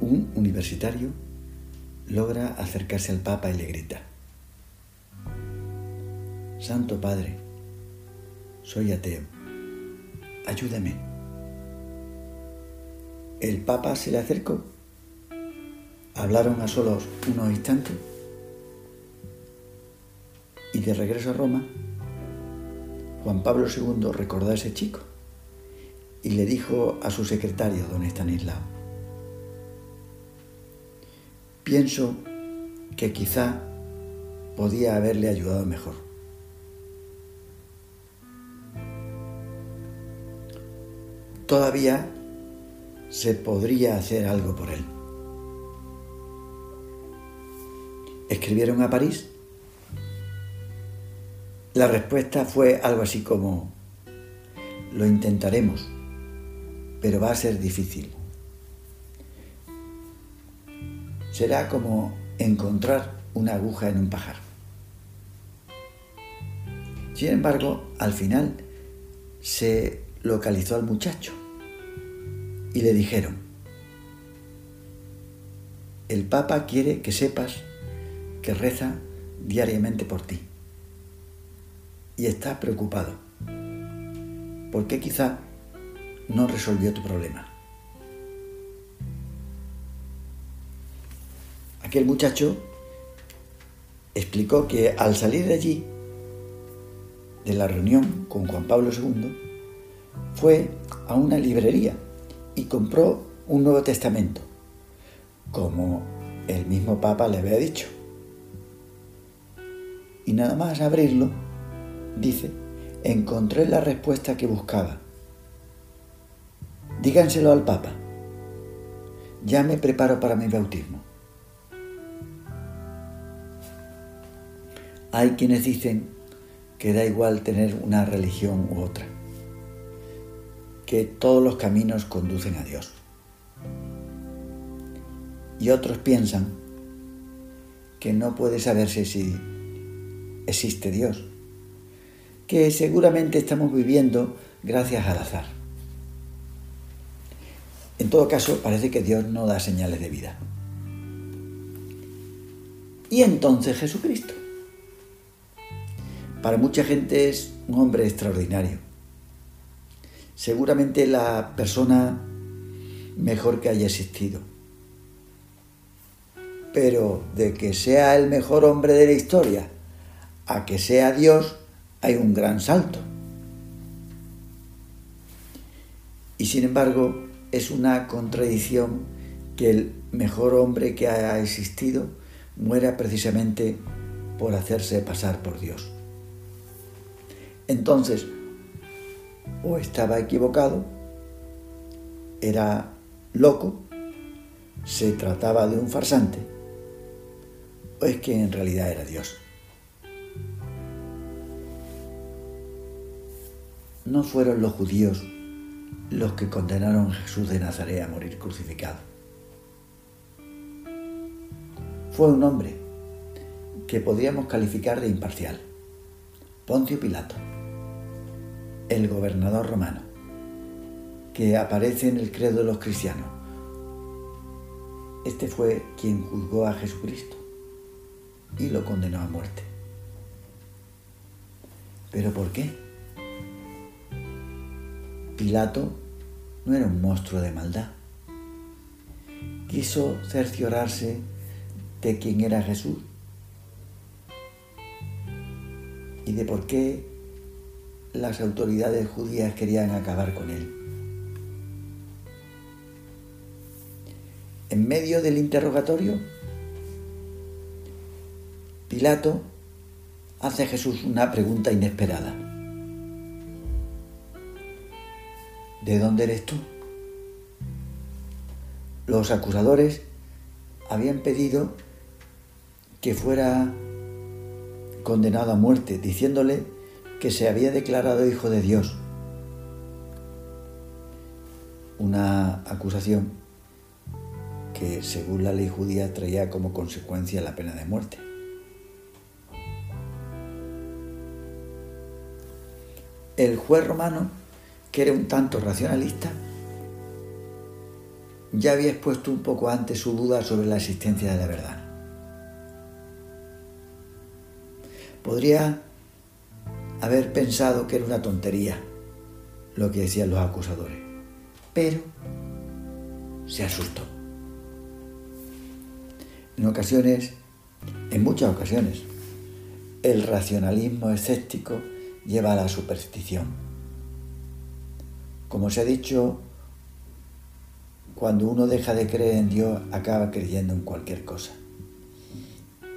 un universitario logra acercarse al Papa y le grita, Santo Padre, soy ateo, ayúdame. El Papa se le acercó, hablaron a solos unos instantes y de regreso a Roma, Juan Pablo II recordó a ese chico y le dijo a su secretario, don Estanislao, Pienso que quizá podía haberle ayudado mejor. Todavía se podría hacer algo por él. Escribieron a París. La respuesta fue algo así como, lo intentaremos, pero va a ser difícil. Será como encontrar una aguja en un pajar. Sin embargo, al final se localizó al muchacho y le dijeron, el Papa quiere que sepas que reza diariamente por ti y está preocupado porque quizá no resolvió tu problema. Aquel muchacho explicó que al salir de allí, de la reunión con Juan Pablo II, fue a una librería y compró un Nuevo Testamento, como el mismo Papa le había dicho. Y nada más abrirlo, dice, encontré la respuesta que buscaba. Díganselo al Papa. Ya me preparo para mi bautismo. Hay quienes dicen que da igual tener una religión u otra, que todos los caminos conducen a Dios. Y otros piensan que no puede saberse si existe Dios, que seguramente estamos viviendo gracias al azar. En todo caso, parece que Dios no da señales de vida. Y entonces Jesucristo. Para mucha gente es un hombre extraordinario. Seguramente la persona mejor que haya existido. Pero de que sea el mejor hombre de la historia a que sea Dios hay un gran salto. Y sin embargo es una contradicción que el mejor hombre que haya existido muera precisamente por hacerse pasar por Dios. Entonces, o estaba equivocado, era loco, se trataba de un farsante, o es que en realidad era Dios. No fueron los judíos los que condenaron a Jesús de Nazaret a morir crucificado. Fue un hombre que podríamos calificar de imparcial, Poncio Pilato el gobernador romano, que aparece en el credo de los cristianos. Este fue quien juzgó a Jesucristo y lo condenó a muerte. ¿Pero por qué? Pilato no era un monstruo de maldad. Quiso cerciorarse de quién era Jesús y de por qué las autoridades judías querían acabar con él. En medio del interrogatorio, Pilato hace a Jesús una pregunta inesperada. ¿De dónde eres tú? los acusadores habían pedido que fuera condenado a muerte, diciéndole que se había declarado hijo de Dios. Una acusación que según la ley judía traía como consecuencia la pena de muerte. El juez romano, que era un tanto racionalista, ya había expuesto un poco antes su duda sobre la existencia de la verdad. Podría haber pensado que era una tontería lo que decían los acusadores, pero se asustó. En ocasiones, en muchas ocasiones, el racionalismo escéptico lleva a la superstición. Como se ha dicho, cuando uno deja de creer en Dios, acaba creyendo en cualquier cosa.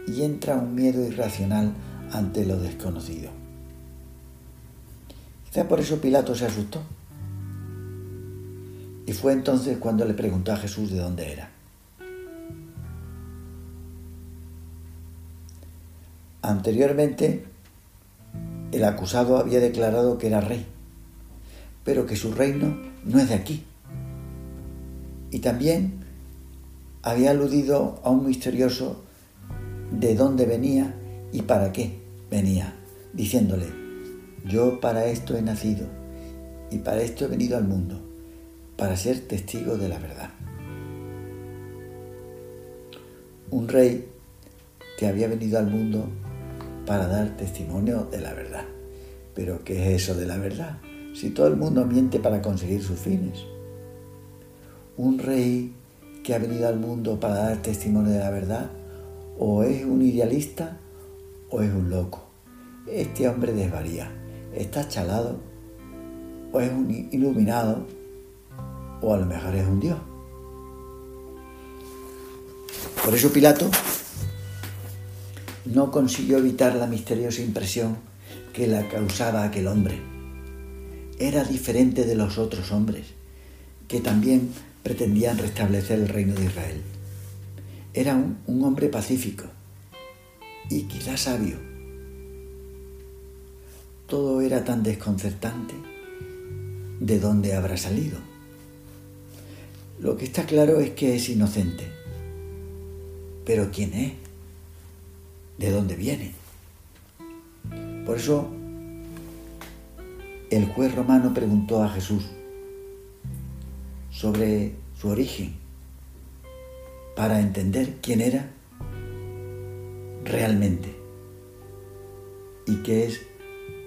Y entra un miedo irracional ante lo desconocido. Quizá por eso Pilato se asustó. Y fue entonces cuando le preguntó a Jesús de dónde era. Anteriormente, el acusado había declarado que era rey, pero que su reino no es de aquí. Y también había aludido a un misterioso de dónde venía y para qué venía, diciéndole, yo para esto he nacido y para esto he venido al mundo, para ser testigo de la verdad. Un rey que había venido al mundo para dar testimonio de la verdad. Pero ¿qué es eso de la verdad? Si todo el mundo miente para conseguir sus fines. Un rey que ha venido al mundo para dar testimonio de la verdad, o es un idealista o es un loco. Este hombre desvaría, está chalado, o es un iluminado, o a lo mejor es un dios. Por eso Pilato no consiguió evitar la misteriosa impresión que la causaba aquel hombre. Era diferente de los otros hombres, que también pretendían restablecer el reino de Israel. Era un, un hombre pacífico y quizás sabio. Todo era tan desconcertante. ¿De dónde habrá salido? Lo que está claro es que es inocente. Pero ¿quién es? de dónde viene. Por eso el juez romano preguntó a Jesús sobre su origen para entender quién era realmente y qué es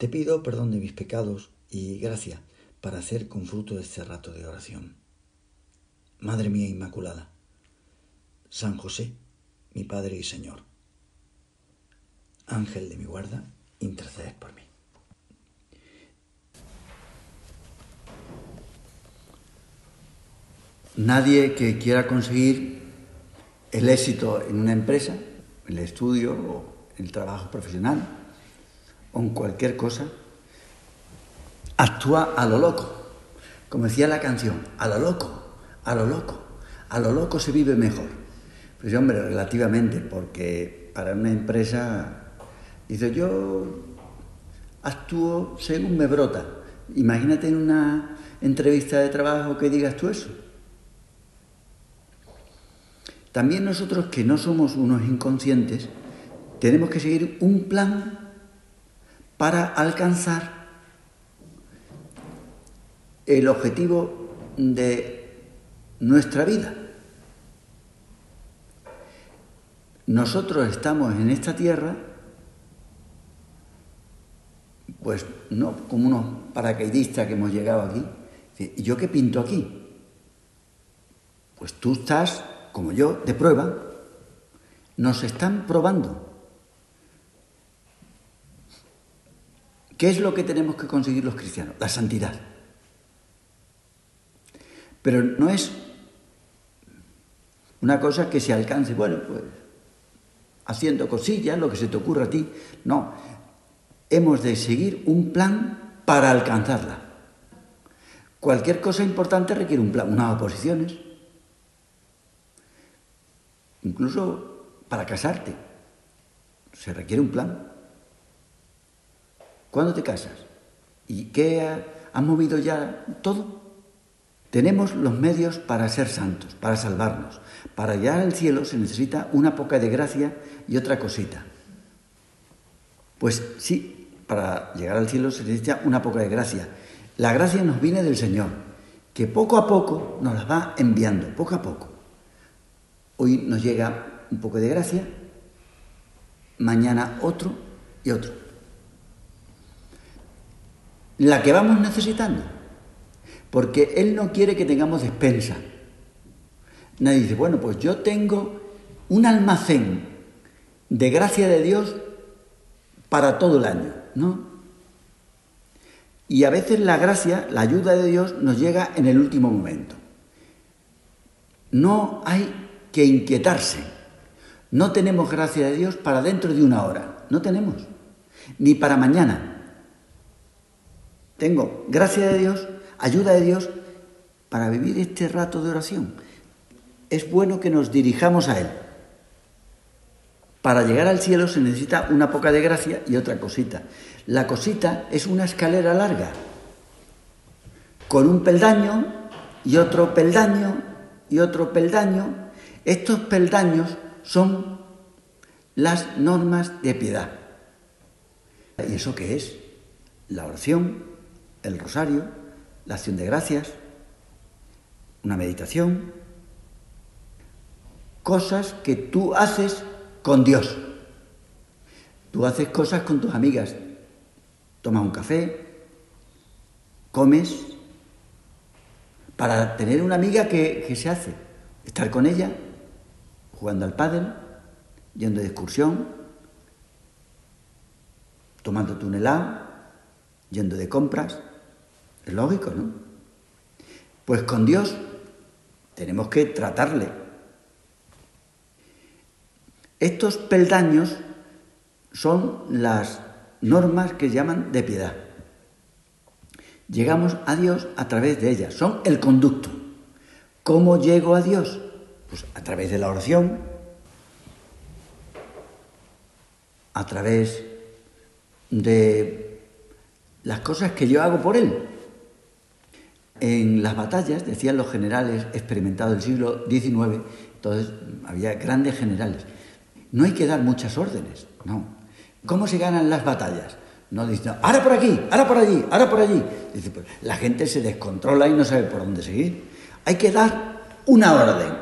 Te pido perdón de mis pecados y gracia para hacer con fruto este rato de oración. Madre mía Inmaculada, San José, mi Padre y Señor. Ángel de mi guarda, intercedes por mí. Nadie que quiera conseguir el éxito en una empresa, el estudio o el trabajo profesional o en cualquier cosa, actúa a lo loco. Como decía la canción, a lo loco, a lo loco, a lo loco se vive mejor. Pues hombre, relativamente, porque para una empresa, dice, yo actúo según me brota. Imagínate en una entrevista de trabajo que digas tú eso. También nosotros que no somos unos inconscientes, tenemos que seguir un plan para alcanzar el objetivo de nuestra vida. nosotros estamos en esta tierra, pues no como unos paracaidistas que hemos llegado aquí. ¿Y yo qué pinto aquí? Pues tú estás, como yo, de prueba. Nos están probando. ¿Qué es lo que tenemos que conseguir los cristianos? La santidad. Pero no es una cosa que se alcance, bueno, pues haciendo cosillas, lo que se te ocurra a ti. No, hemos de seguir un plan para alcanzarla. Cualquier cosa importante requiere un plan, unas oposiciones. Incluso para casarte se requiere un plan. ¿Cuándo te casas? ¿Y qué ha, movido ya todo? Tenemos los medios para ser santos, para salvarnos. Para llegar al cielo se necesita una poca de gracia y otra cosita. Pues sí, para llegar al cielo se necesita una poca de gracia. La gracia nos viene del Señor, que poco a poco nos la va enviando, poco a poco. Hoy nos llega un poco de gracia, mañana otro y otro. La que vamos necesitando, porque Él no quiere que tengamos despensa. Nadie dice, bueno, pues yo tengo un almacén de gracia de Dios para todo el año, ¿no? Y a veces la gracia, la ayuda de Dios nos llega en el último momento. No hay que inquietarse. No tenemos gracia de Dios para dentro de una hora. No tenemos. Ni para mañana. Tengo gracia de Dios, ayuda de Dios para vivir este rato de oración. Es bueno que nos dirijamos a Él. Para llegar al cielo se necesita una poca de gracia y otra cosita. La cosita es una escalera larga, con un peldaño y otro peldaño y otro peldaño estos peldaños son las normas de piedad. ¿Y eso qué es? La oración, el rosario, la acción de gracias, una meditación, cosas que tú haces con Dios. Tú haces cosas con tus amigas, tomas un café, comes, para tener una amiga que, se hace, estar con ella, jugando al pádel, yendo de excursión, tomando un helado, yendo de compras. Es lógico, ¿no? Pues con Dios tenemos que tratarle. Estos peldaños son las normas que llaman de piedad. Llegamos a Dios a través de ellas, son el conducto. ¿Cómo llego a Dios? Pues a través de la oración, a través de las cosas que yo hago por Él. En las batallas, decían los generales experimentados del siglo XIX, entonces había grandes generales, no hay que dar muchas órdenes, no. ¿Cómo se ganan las batallas? No dicen, ahora por aquí, ahora por allí, ahora por allí. Dice, pues, la gente se descontrola y no sabe por dónde seguir. Hay que dar una orden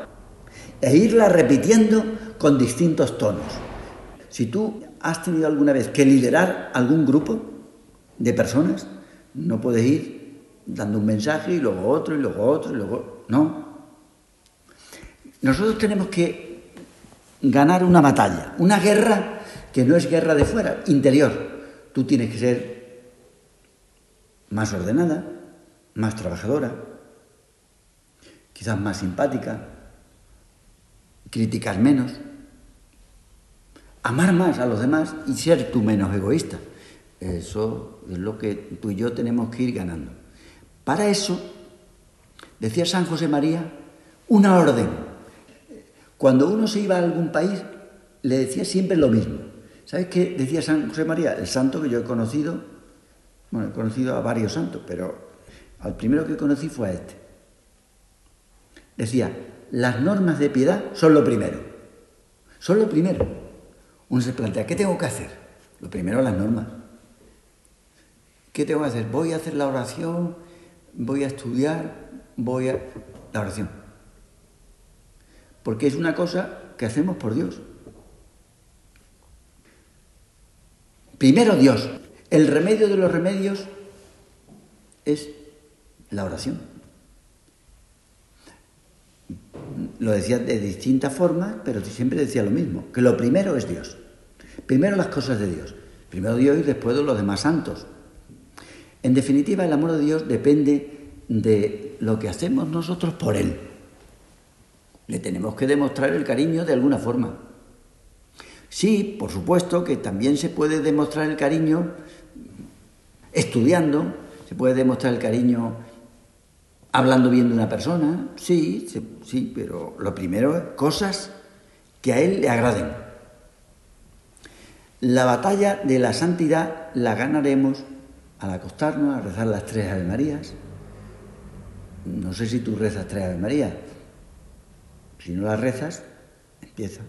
e irla repitiendo con distintos tonos. Si tú has tenido alguna vez que liderar algún grupo de personas, no puedes ir dando un mensaje y luego otro y luego otro y luego... No. Nosotros tenemos que ganar una batalla, una guerra que no es guerra de fuera, interior. Tú tienes que ser más ordenada, más trabajadora, quizás más simpática, criticar menos, amar más a los demás y ser tú menos egoísta. Eso es lo que tú y yo tenemos que ir ganando. Para eso, decía San José María, una orden. Cuando uno se iba a algún país, le decía siempre lo mismo. ¿Sabes qué decía San José María? El santo que yo he conocido, bueno, he conocido a varios santos, pero al primero que conocí fue a este. Decía, las normas de piedad son lo primero. Son lo primero. Uno se plantea, ¿qué tengo que hacer? Lo primero, las normas. ¿Qué tengo que hacer? Voy a hacer la oración, voy a estudiar, voy a... La oración. Porque es una cosa que hacemos por Dios. Primero Dios. El remedio de los remedios es la oración. lo decía de distintas formas, pero siempre decía lo mismo, que lo primero es Dios. Primero las cosas de Dios. Primero Dios y después los demás santos. En definitiva, el amor de Dios depende de lo que hacemos nosotros por Él. Le tenemos que demostrar el cariño de alguna forma. Sí, por supuesto que también se puede demostrar el cariño estudiando, se puede demostrar el cariño hablando bien de una persona, sí, sí, pero lo primero es cosas que a él le agraden. La batalla de la santidad la ganaremos al acostarnos, a rezar las tres Ave Marías. No sé si tú rezas tres Ave Marías. Si no las rezas, empieza.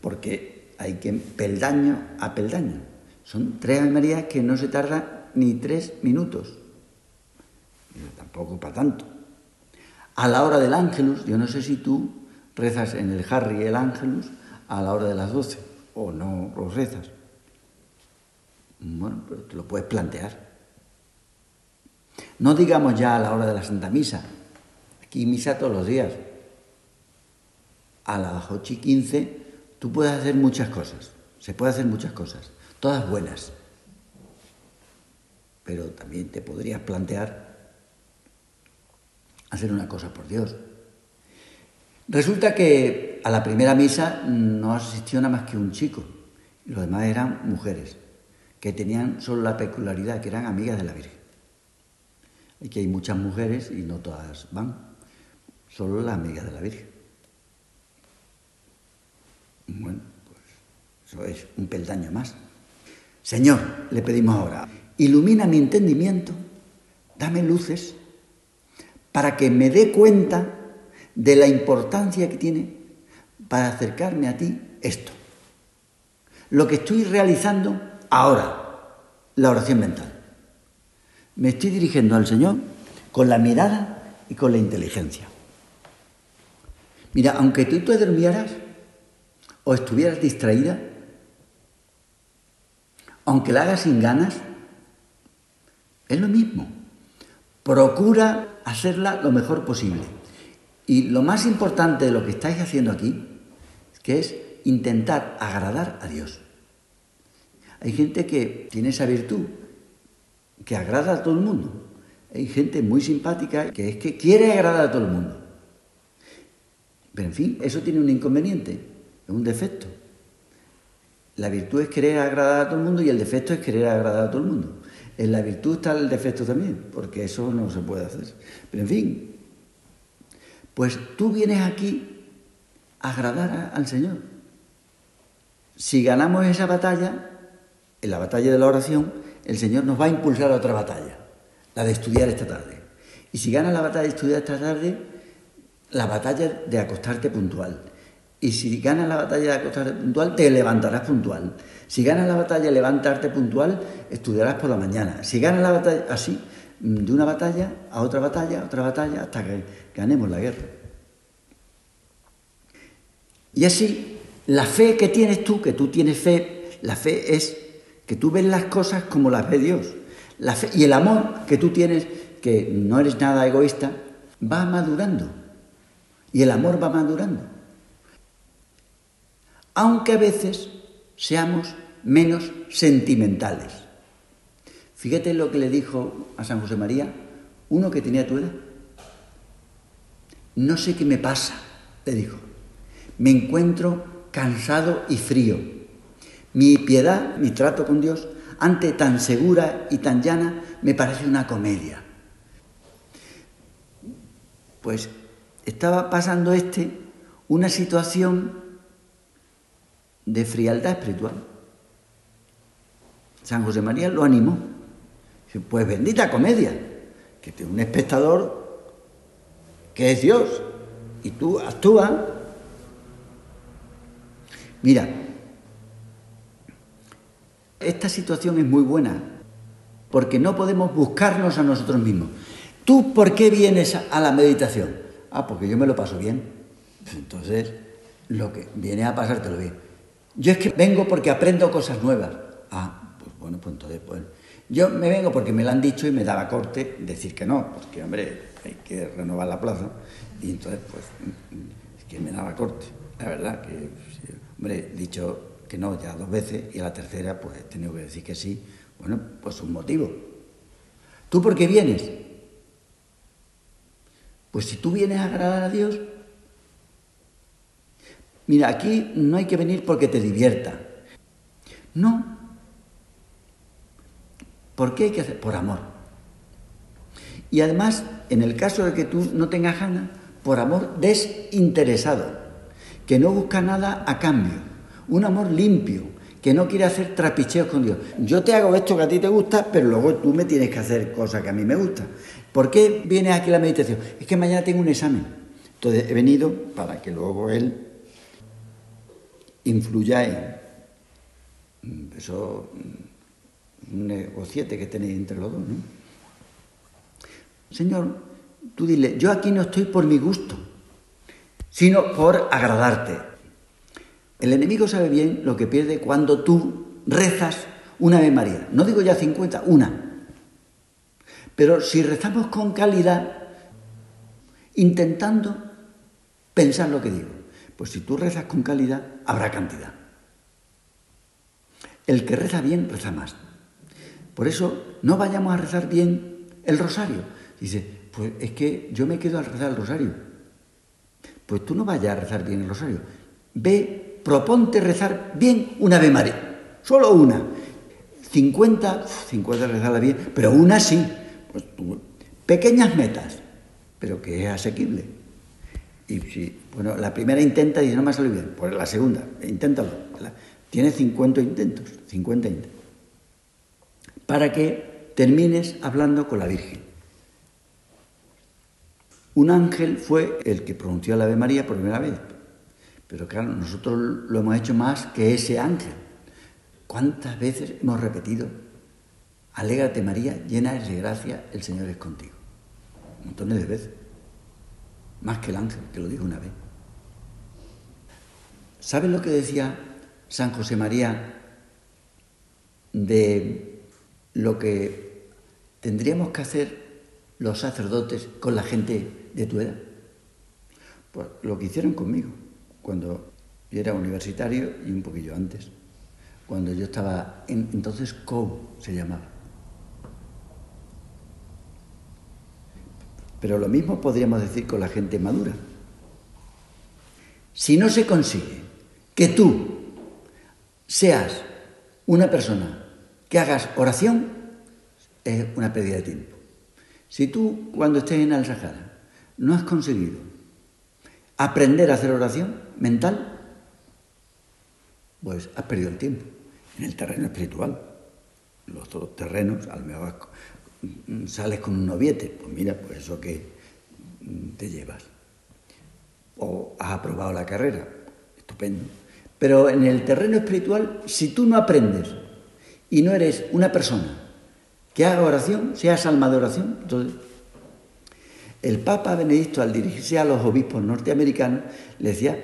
Porque hay que peldaño a peldaño. Son tres Ave Marías que no se tarda ni tres minutos tampoco para tanto. A la hora del ángelus, yo no sé si tú rezas en el Harry el ángelus a la hora de las doce o no lo rezas. Bueno, pero te lo puedes plantear. No digamos ya a la hora de la Santa Misa. Aquí misa todos los días. A las ocho y quince tú puedes hacer muchas cosas. Se puede hacer muchas cosas. Todas buenas. Pero también te podrías plantear hacer una cosa por Dios. Resulta que a la primera misa no asistió nada más que un chico, los demás eran mujeres, que tenían solo la peculiaridad que eran amigas de la Virgen. Y que hay muchas mujeres y no todas van, solo las amigas de la Virgen. Bueno, pues eso es un peldaño más. Señor, le pedimos ahora, ilumina mi entendimiento, dame luces para que me dé cuenta de la importancia que tiene para acercarme a ti esto. Lo que estoy realizando ahora, la oración mental. Me estoy dirigiendo al Señor con la mirada y con la inteligencia. Mira, aunque tú te durmieras o estuvieras distraída, aunque la hagas sin ganas, es lo mismo. Procura hacerla lo mejor posible. Y lo más importante de lo que estáis haciendo aquí, que es intentar agradar a Dios. Hay gente que tiene esa virtud, que agrada a todo el mundo. Hay gente muy simpática que es que quiere agradar a todo el mundo. Pero en fin, eso tiene un inconveniente, es un defecto. La virtud es querer agradar a todo el mundo y el defecto es querer agradar a todo el mundo. En la virtud está el defecto también, porque eso no se puede hacer. Pero en fin, pues tú vienes aquí a agradar al Señor. Si ganamos esa batalla, en la batalla de la oración, el Señor nos va a impulsar a otra batalla, la de estudiar esta tarde. Y si ganas la batalla de estudiar esta tarde, la batalla de acostarte puntual. Y si ganas la batalla de acostarte puntual, te levantarás puntual. Si ganas la batalla de levantarte puntual, estudiarás por la mañana. Si ganas la batalla así, de una batalla a otra batalla, a otra batalla, hasta que ganemos la guerra. Y así, la fe que tienes tú, que tú tienes fe, la fe es que tú ves las cosas como las ve Dios. La fe, y el amor que tú tienes, que no eres nada egoísta, va madurando. Y el amor va madurando aunque a veces seamos menos sentimentales. Fíjate lo que le dijo a San José María, uno que tenía tu edad. No sé qué me pasa, le dijo. Me encuentro cansado y frío. Mi piedad, mi trato con Dios, ante tan segura y tan llana, me parece una comedia. Pues estaba pasando este una situación de frialdad espiritual. San José María lo animó. pues bendita comedia, que tiene un espectador que es Dios y tú actúas. Mira, esta situación es muy buena porque no podemos buscarnos a nosotros mismos. ¿Tú por qué vienes a la meditación? Ah, porque yo me lo paso bien. Entonces, lo que viene a pasártelo bien. Yo es que vengo porque aprendo cosas nuevas. Ah, pues bueno, pues entonces, pues. Yo me vengo porque me lo han dicho y me daba corte decir que no, porque, hombre, hay que renovar la plaza. Y entonces, pues, que me daba corte. La verdad que, hombre, dicho que no ya dos veces y a la tercera pues he tenido que decir que sí. Bueno, pues un motivo. ¿Tú por qué vienes? Pues si tú vienes a agradar a Dios, mira, aquí no hay que venir porque te divierta. No. ¿Por qué hay que hacer? Por amor. Y además, en el caso de que tú no tengas ganas, por amor desinteresado, que no busca nada a cambio, un amor limpio, que no quiere hacer trapicheos con Dios. Yo te hago esto que a ti te gusta, pero luego tú me tienes que hacer cosas que a mí me gustan. ¿Por qué vienes aquí a la meditación? Es que mañana tengo un examen. Entonces he venido para que luego él influya en eso, un negociete que tenéis entre los dos. ¿no? Señor, tú dile, yo aquí no estoy por mi gusto, sino por agradarte. El enemigo sabe bien lo que pierde cuando tú rezas una Ave María. No digo ya 50, una. Pero si rezamos con calidad, intentando pensar lo que digo, pues si tú rezas con calidad, habrá cantidad. El que reza bien, reza más. Por eso no vayamos a rezar bien el rosario. Dice, pues es que yo me quedo al rezar el rosario. Pues tú no vayas a rezar bien el rosario. Ve, proponte rezar bien una Ave María. Solo una. 50, 50 rezarla bien, pero una sí. Pues pequeñas metas, pero que es asequible. Y si, bueno, la primera intenta y dice, no me ha bien, pues la segunda, inténtalo. Tiene 50 intentos, 50 intentos. Para que termines hablando con la Virgen. Un ángel fue el que pronunció la Ave María por primera vez. Pero claro, nosotros lo hemos hecho más que ese ángel. ¿Cuántas veces hemos repetido Alégrate María, llena de gracia, el Señor es contigo. Montones de veces. Más que el ángel, que lo dijo una vez. ¿Sabes lo que decía San José María de lo que tendríamos que hacer los sacerdotes con la gente de tu edad? Pues lo que hicieron conmigo, cuando yo era universitario y un poquillo antes, cuando yo estaba en, entonces COU se llamaba. Pero lo mismo podríamos decir con la gente madura. Si no se consigue que tú seas una persona que hagas oración, es una pérdida de tiempo. Si tú cuando estés en el Sahara no has conseguido aprender a hacer oración mental, pues has perdido el tiempo en el terreno espiritual. Los otros terrenos, al mejor sales con un noviete, pues mira, pues eso que te llevas. O has aprobado la carrera, estupendo. Pero en el terreno espiritual, si tú no aprendes y no eres una persona que haga oración, seas alma de oración, entonces el Papa Benedicto al dirigirse a los obispos norteamericanos le decía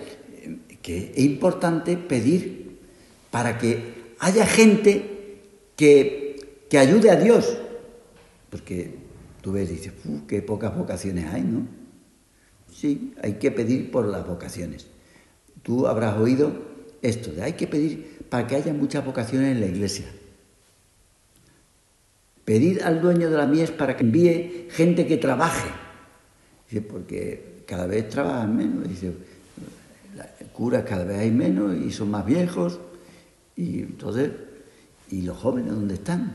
que es importante pedir para que haya gente que, que ayude a Dios, porque tú ves dices, qué pocas vocaciones hay, ¿no? Sí, hay que pedir por las vocaciones. Tú habrás oído esto, de hay que pedir para que haya muchas vocaciones en la iglesia. Pedir al dueño de la mies para que envíe gente que trabaje. Dice, porque cada vez trabajan menos. Dice, curas cada vez hay menos y son más viejos. Y entonces, ¿y los jóvenes dónde están?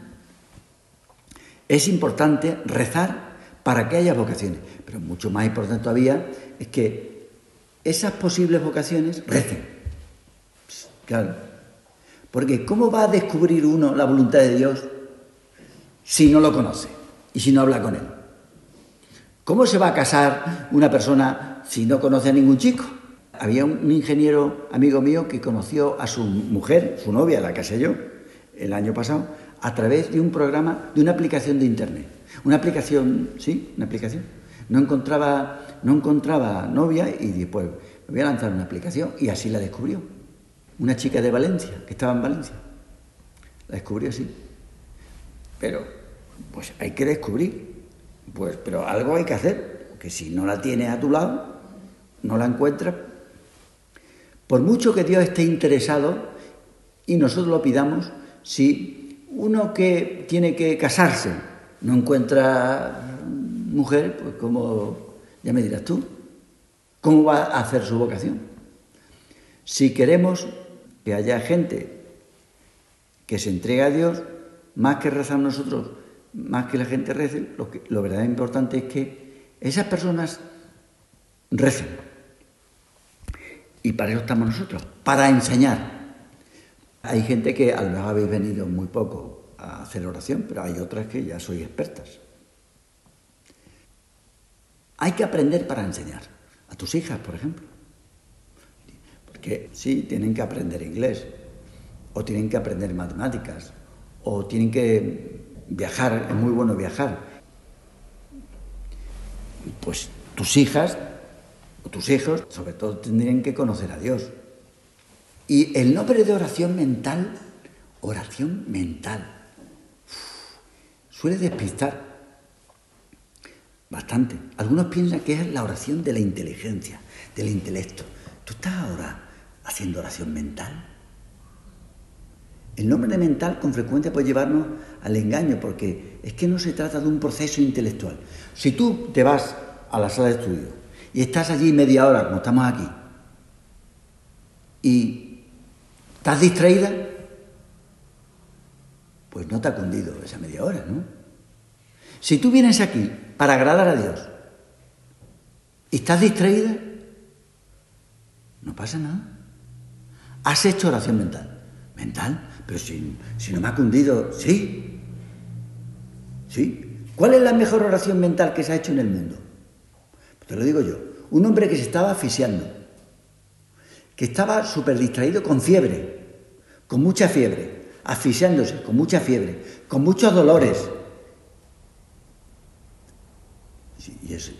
Es importante rezar para que haya vocaciones, pero mucho más importante todavía es que esas posibles vocaciones recen. Claro. Porque ¿cómo va a descubrir uno la voluntad de Dios si no lo conoce y si no habla con él? ¿Cómo se va a casar una persona si no conoce a ningún chico? Había un ingeniero amigo mío que conoció a su mujer, su novia, la casé yo, el año pasado, a través de un programa, de una aplicación de Internet. Una aplicación, sí, una aplicación. No encontraba, no encontraba novia y después me voy a lanzar una aplicación y así la descubrió. Una chica de Valencia, que estaba en Valencia. La descubrió así. Pero, pues hay que descubrir. Pues, pero algo hay que hacer, porque si no la tienes a tu lado, no la encuentras, Por mucho que Dios esté interesado y nosotros lo pidamos, si uno que tiene que casarse no encuentra mujer, pues como ya me dirás tú, ¿cómo va a hacer su vocación? Si queremos que haya gente que se entregue a Dios, más que rezar nosotros, más que la gente rece, lo, que, lo verdaderamente importante es que esas personas recen. Y para eso estamos nosotros, para enseñar. Hay gente que a lo mejor habéis venido muy poco a hacer oración, pero hay otras que ya sois expertas. Hay que aprender para enseñar. A tus hijas, por ejemplo. Porque sí, tienen que aprender inglés, o tienen que aprender matemáticas, o tienen que viajar, es muy bueno viajar. Pues tus hijas tus hijos, sobre todo, tendrían que conocer a Dios. Y el nombre de oración mental, oración mental, suele despistar bastante. Algunos piensan que es la oración de la inteligencia, del intelecto. ¿Tú estás ahora haciendo oración mental? El nombre de mental con frecuencia puede llevarnos al engaño porque es que no se trata de un proceso intelectual. Si tú te vas a la sala de estudio y estás allí media hora, como estamos aquí, y estás distraída, pues no te ha cundido esa media hora, ¿no? Si tú vienes aquí para agradar a Dios y estás distraída, no pasa nada. Has hecho oración mental. Mental, pero si, si no me ha cundido, sí. ¿Sí? ¿Cuál es la mejor oración mental que se ha hecho en el mundo? Te lo digo yo. Un hombre que se estaba asfixiando, que estaba súper distraído con fiebre, con mucha fiebre, asfixiándose, con mucha fiebre, con muchos dolores.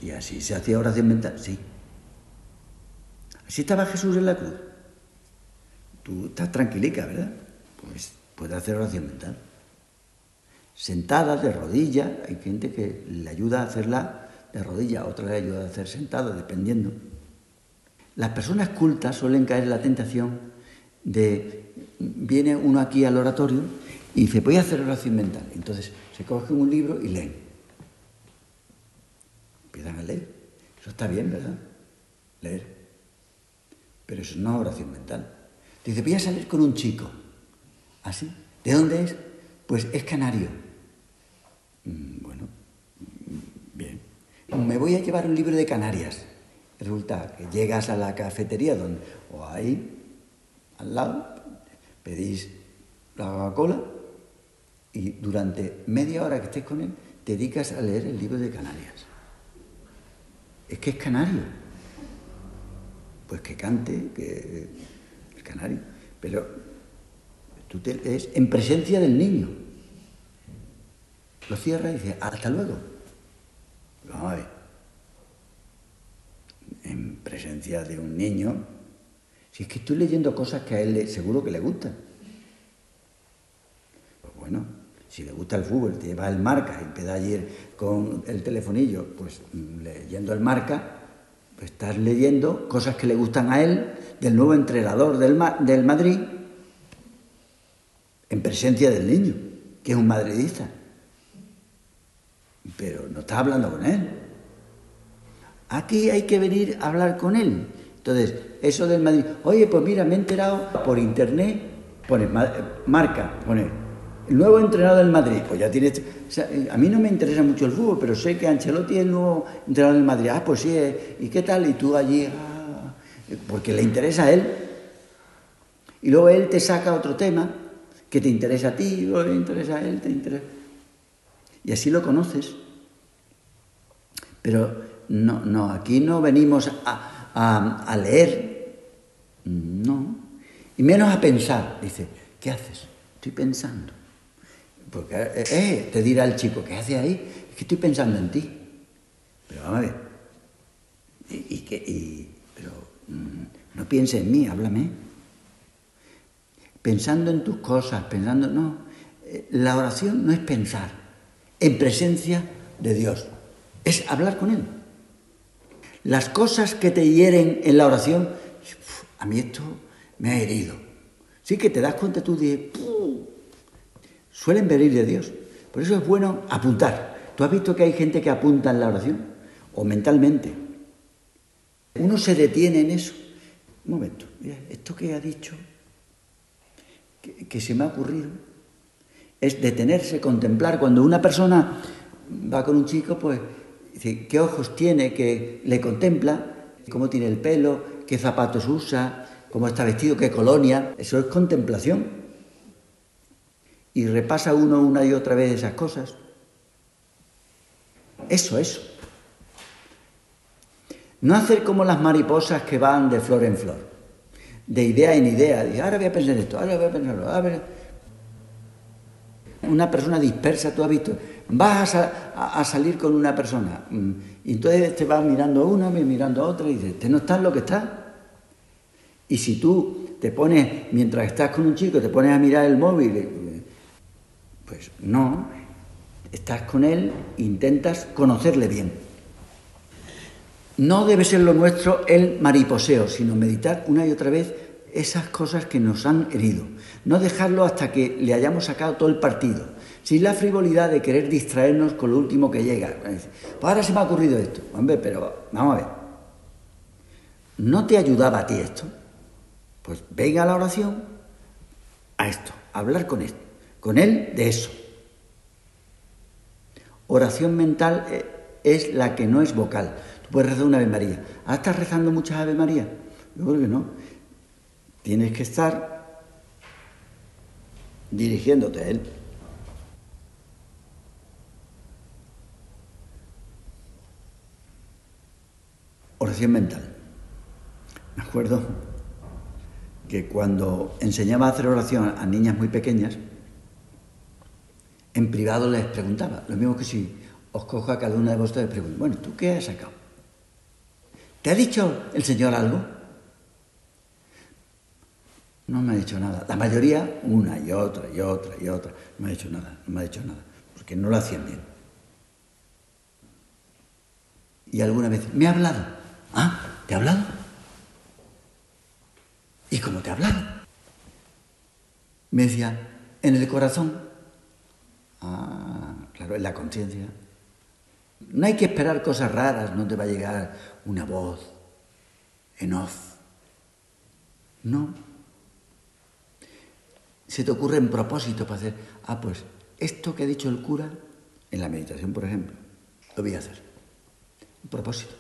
Y, así se hacía oración mental, sí. Así estaba Jesús en la cruz. Tú estás tranquilica, ¿verdad? Pues puede hacer oración mental. Sentada, de rodilla, hay gente que le ayuda a hacerla de rodilla, otra le ayuda a hacer sentada, dependiendo. Las personas cultas suelen caer en la tentación de, viene uno aquí al oratorio y dice, voy a hacer oración mental. Entonces se cogen un libro y leen. Empiezan a leer. Eso está bien, ¿verdad? Leer. Pero eso no es oración mental. Dice, voy a salir con un chico. ¿Así? ¿Ah, ¿De dónde es? Pues es canario. Mm, bueno. Me voy a llevar un libro de Canarias. Resulta que llegas a la cafetería donde, o ahí, al lado, pedís la Coca-Cola y durante media hora que estés con él, te dedicas a leer el libro de Canarias. Es que es canario. Pues que cante, que el canario. Pero tú te, es en presencia del niño. Lo cierra y dice, hasta luego. Vamos a ver. En presencia de un niño, si es que estoy leyendo cosas que a él seguro que le gustan. Pues bueno, si le gusta el fútbol, te lleva el marca empieza ayer con el telefonillo, pues leyendo el marca, pues estás leyendo cosas que le gustan a él, del nuevo entrenador del, del Madrid, en presencia del niño, que es un madridista pero no está hablando con él. Aquí hay que venir a hablar con él. Entonces, eso del Madrid, oye, pues mira, me he enterado por internet, pone marca, pone el nuevo entrenador del Madrid. Pues ya tiene. a mí no me interesa mucho el fútbol, pero sé que Ancelotti es el nuevo entrenador del Madrid. Ah, pues sí, eh, ¿y qué tal? Y tú allí, ah, porque le interesa a él. Y luego él te saca otro tema que te interesa a ti, o le interesa a él, te interesa y así lo conoces. Pero no, no, aquí no venimos a, leer, no, y menos a pensar. Dice, ¿qué haces? Estoy pensando. Porque eh, eh te dirá el chico, ¿qué hace ahí? Es que estoy pensando en ti. Pero vamos a ver. Y, que, pero mm, no pienses en mí, háblame. Pensando en tus cosas, pensando, no. Eh, la oración no es pensar en presencia de Dios. Es hablar con Él. Las cosas que te hieren en la oración, a mí esto me ha herido. Sí que te das cuenta tú de, suelen venir de Dios. Por eso es bueno apuntar. ¿Tú has visto que hay gente que apunta en la oración? O mentalmente. Uno se detiene en eso. Un momento, mira, esto que ha dicho, que, se me ha ocurrido, es detenerse, contemplar. Cuando una persona va con un chico, pues dice, ¿qué ojos tiene? Que le contempla, cómo tiene el pelo, qué zapatos usa, cómo está vestido, qué colonia. Eso es contemplación. Y repasa uno una y otra vez esas cosas. Eso, eso. No hacer como las mariposas que van de flor en flor, de idea en idea. ahora voy a pensar esto, ahora voy a pensarlo. Ahora Una persona dispersa, tú has visto, vas a, salir con una persona mm, y entonces te vas mirando a una, mirando a otra y dices, ¿te no estás lo que estás? Y si tú te pones, mientras estás con un chico, te pones a mirar el móvil, eh, pues no, estás con él, intentas conocerle bien. No debe ser lo nuestro el mariposeo, sino meditar una y otra vez esas cosas que nos han herido. No dejarlo hasta que le hayamos sacado todo el partido. Sin la frivolidad de querer distraernos con lo último que llega. Pues ahora se me ha ocurrido esto. Hombre, pero vamos a ver. ¿No te ayudaba a ti esto? Pues venga a la oración a esto, hablar con él, de eso. Oración mental eh, es la que no es vocal. Puedes rezar una Ave María. ¿Ah, estás rezando muchas Ave María? Yo creo que no. Tienes que estar dirigiéndote a Él. Oración mental. Me acuerdo que cuando enseñaba a hacer oración a niñas muy pequeñas, en privado les preguntaba, lo mismo que si os cojo a cada una de vosotros y les pregunto, bueno, ¿tú qué has sacado? ¿Te ha dicho el Señor algo? No me ha dicho nada. La mayoría, una y otra y otra y otra, no me ha dicho nada, no me ha dicho nada, porque no lo hacían bien. Y alguna vez, me ha hablado. Ah, ¿te ha hablado? ¿Y cómo te ha hablado? Me decía, en el corazón. Ah, claro, en la conciencia. No hay que esperar cosas raras, no te va a llegar una voz en off. No. Se te ocurre en propósito para hacer, ah, pues esto que ha dicho el cura, en la meditación, por ejemplo, lo voy a hacer. Un propósito.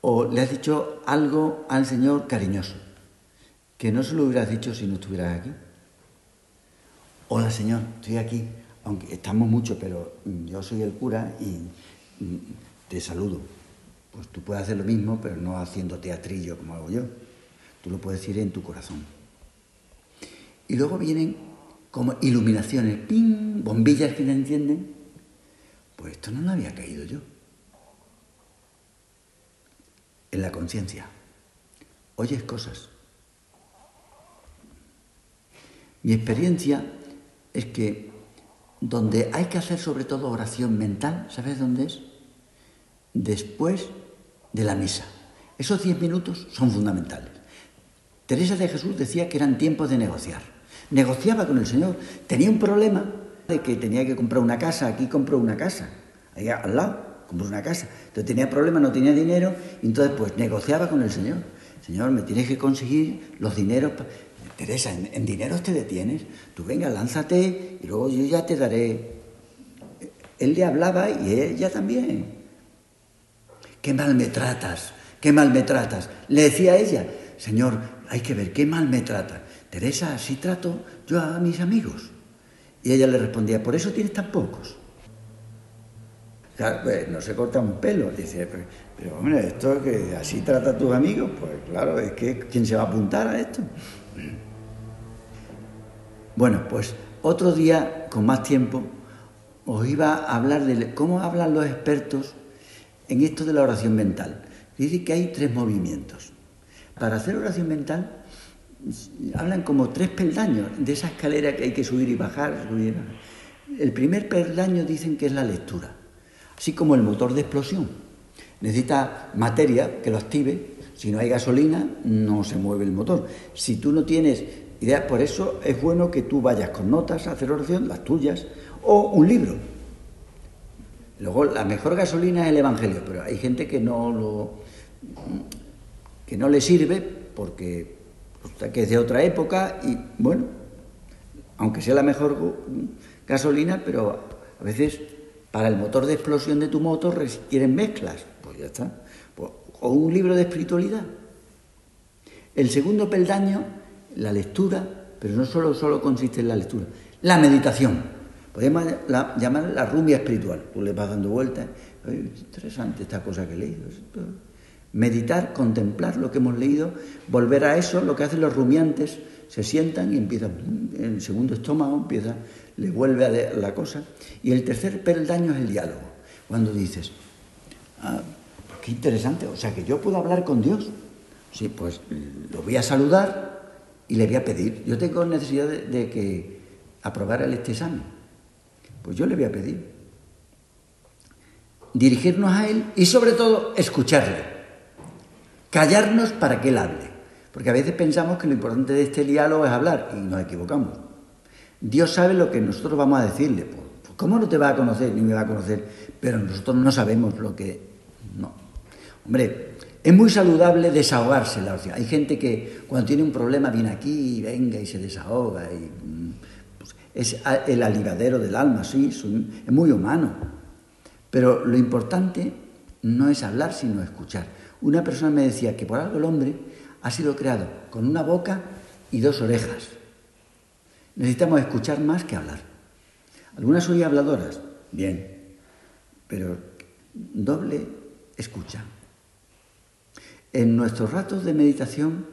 O le has dicho algo al Señor cariñoso, que no se lo hubieras dicho si no estuvieras aquí. Hola Señor, estoy aquí, aunque estamos mucho, pero yo soy el cura y te saludo. Pues tú puedes hacer lo mismo, pero no haciendo teatrillo como hago yo. Tú lo puedes decir en tu corazón. Y luego vienen como iluminaciones, ¡ping! bombillas que te encienden. Pues esto no lo había caído yo. En la conciencia. Oyes cosas. Mi experiencia es que donde hay que hacer sobre todo oración mental, ¿sabes dónde es? Después de la misa. Esos diez minutos son fundamentales. Teresa de Jesús decía que eran tiempos de negociar. Negociaba con el Señor. Tenía un problema de que tenía que comprar una casa. Aquí compró una casa. Allá al lado compró una casa. Entonces tenía problemas, no tenía dinero. Y entonces pues negociaba con el Señor. Señor, me tienes que conseguir los dineros. Teresa, en, dinero te detienes. Tú venga, lánzate y luego yo ya te daré. Él le hablaba y ella también. Qué mal me tratas, qué mal me tratas. Le decía a ella, Señor, hay que ver qué mal me trata. Teresa, así trato yo a mis amigos. Y ella le respondía, por eso tienes tan pocos. Claro, pues, no se corta un pelo. Dice, pero, hombre, esto que así trata a tus amigos, pues claro, es que ¿quién se va a apuntar a esto? Bueno, pues otro día, con más tiempo, os iba a hablar de cómo hablan los expertos en esto de la oración mental. Dice que hay tres movimientos. Para hacer oración mental hablan como tres peldaños de esa escalera que hay que subir y bajar, subir El primer peldaño dicen que es la lectura, así como el motor de explosión. Necesita materia que lo active, Si no hay gasolina, no se mueve el motor. Si tú no tienes idea, por eso es bueno que tú vayas con notas a hacer oración, las tuyas, o un libro. Luego, la mejor gasolina es el Evangelio, pero hay gente que no lo que no le sirve porque que es de otra época y bueno, aunque sea la mejor gasolina, pero a veces para el motor de explosión de tu motor requieren mezclas. Pues ya está. Pues, o un libro de espiritualidad. El segundo peldaño, la lectura, pero no solo, solo consiste en la lectura, la meditación. Podemos llamar la rumia espiritual. Tú le vas dando vueltas. interesante esta cosa que he leído. Meditar, contemplar lo que hemos leído, volver a eso, lo que hacen los rumiantes, se sientan y empiezan, en el segundo estómago empieza, le vuelve a la cosa. Y el tercer peldaño es el diálogo, cuando dices, ah, pues qué interesante, o sea que yo puedo hablar con Dios. Sí, pues lo voy a saludar y le voy a pedir. Yo tengo necesidad de, de que aprobara este examen. Pues yo le voy a pedir. Dirigirnos a Él y sobre todo escucharle. Callarnos para que Él hable. Porque a veces pensamos que lo importante de este diálogo es hablar y nos equivocamos. Dios sabe lo que nosotros vamos a decirle. Pues, pues, ¿Cómo no te va a conocer ni me va a conocer? Pero nosotros no sabemos lo que... No. Hombre, es muy saludable desahogarse la oración. Hay gente que cuando tiene un problema viene aquí y venga y se desahoga. Y, pues, es el alivadero del alma, sí, es muy humano. Pero lo importante no es hablar, sino escuchar. Una persona me decía que por algo el hombre ha sido creado con una boca y dos orejas. Necesitamos escuchar más que hablar. Algunas soy habladoras, bien, pero doble escucha. En nuestros ratos de meditación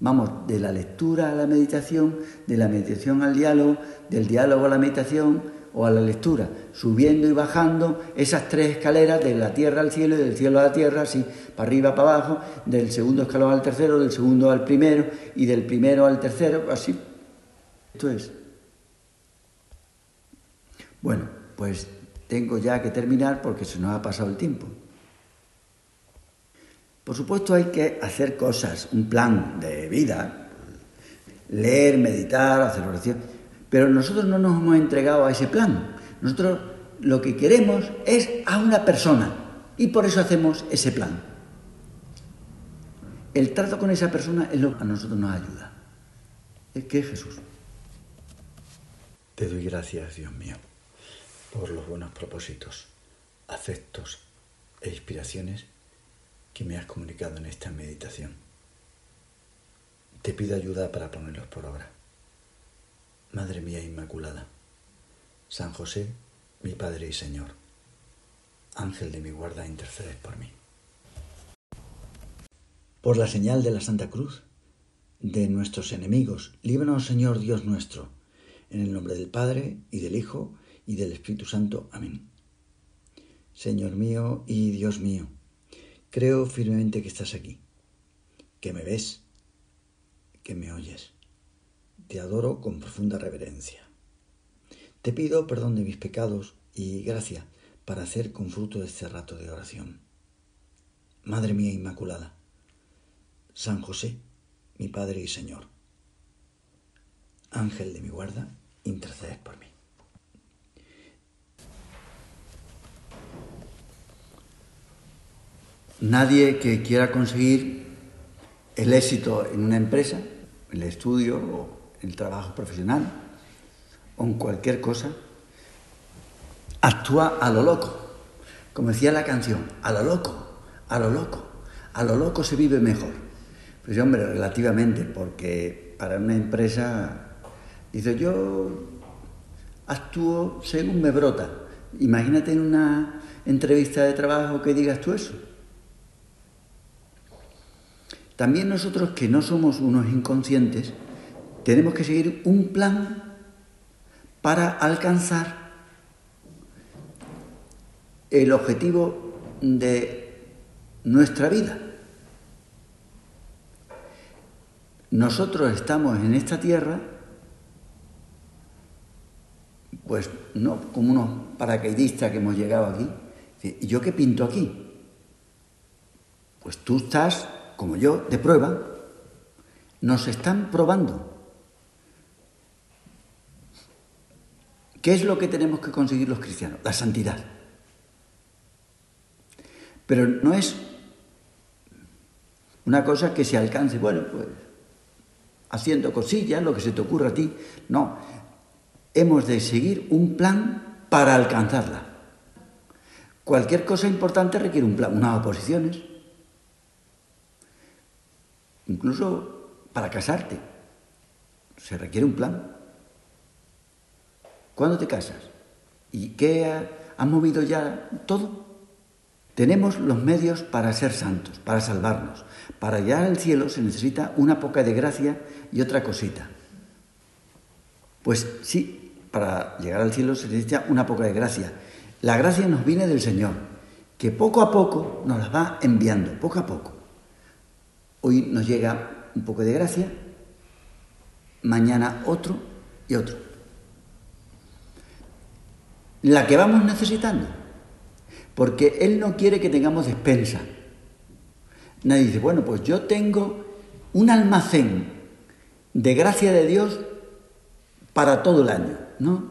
vamos de la lectura a la meditación, de la meditación al diálogo, del diálogo a la meditación, o a la lectura, subiendo y bajando esas tres escaleras de la tierra al cielo y del cielo a la tierra, así, para arriba, para abajo, del segundo escalón al tercero, del segundo al primero y del primero al tercero, así. Esto es. Bueno, pues tengo ya que terminar porque se nos ha pasado el tiempo. Por supuesto hay que hacer cosas, un plan de vida, leer, meditar, hacer oración pero nosotros no nos hemos entregado a ese plan. Nosotros lo que queremos es a una persona y por eso hacemos ese plan. El trato con esa persona es lo que a nosotros nos ayuda. Es que es Jesús. Te doy gracias, Dios mío, por los buenos propósitos, afectos e inspiraciones que me has comunicado en esta meditación. Te pido ayuda para ponerlos por obra. Madre mía Inmaculada, San José, mi Padre y Señor, Ángel de mi guarda, intercedes por mí. Por la señal de la Santa Cruz, de nuestros enemigos, líbranos Señor Dios nuestro, en el nombre del Padre y del Hijo y del Espíritu Santo. Amén. Señor mío y Dios mío, creo firmemente que estás aquí, que me ves, que me oyes te adoro con profunda reverencia. Te pido perdón de mis pecados y gracia para hacer con fruto este rato de oración. Madre mía Inmaculada, San José, mi Padre y Señor, Ángel de mi guarda, intercedes por mí. Nadie que quiera conseguir el éxito en una empresa, el estudio o el trabajo profesional o en cualquier cosa, actúa a lo loco. Como decía la canción, a lo loco, a lo loco, a lo loco se vive mejor. Pues hombre, relativamente, porque para una empresa, dice yo actúo según me brota. Imagínate en una entrevista de trabajo que digas tú eso. También nosotros que no somos unos inconscientes, tenemos que seguir un plan para alcanzar el objetivo de nuestra vida. Nosotros estamos en esta tierra, pues no como unos paracaidistas que hemos llegado aquí. ¿Y yo qué pinto aquí? Pues tú estás como yo, de prueba, nos están probando. ¿Qué es lo que tenemos que conseguir los cristianos? La santidad. Pero no es una cosa que se alcance, bueno, pues haciendo cosillas, lo que se te ocurra a ti. No, hemos de seguir un plan para alcanzarla. Cualquier cosa importante requiere un plan, unas oposiciones. Incluso para casarte se requiere un plan. ¿Cuándo te casas? ¿Y qué ha, movido ya todo? Tenemos los medios para ser santos, para salvarnos. Para llegar al cielo se necesita una poca de gracia y otra cosita. Pues sí, para llegar al cielo se necesita una poca de gracia. La gracia nos viene del Señor, que poco a poco nos la va enviando, poco a poco. Hoy nos llega un poco de gracia, mañana otro y otro. La que vamos necesitando porque Él no quiere que tengamos despensa. Nadie dice, bueno, pues yo tengo un almacén de gracia de Dios para todo el año, ¿no?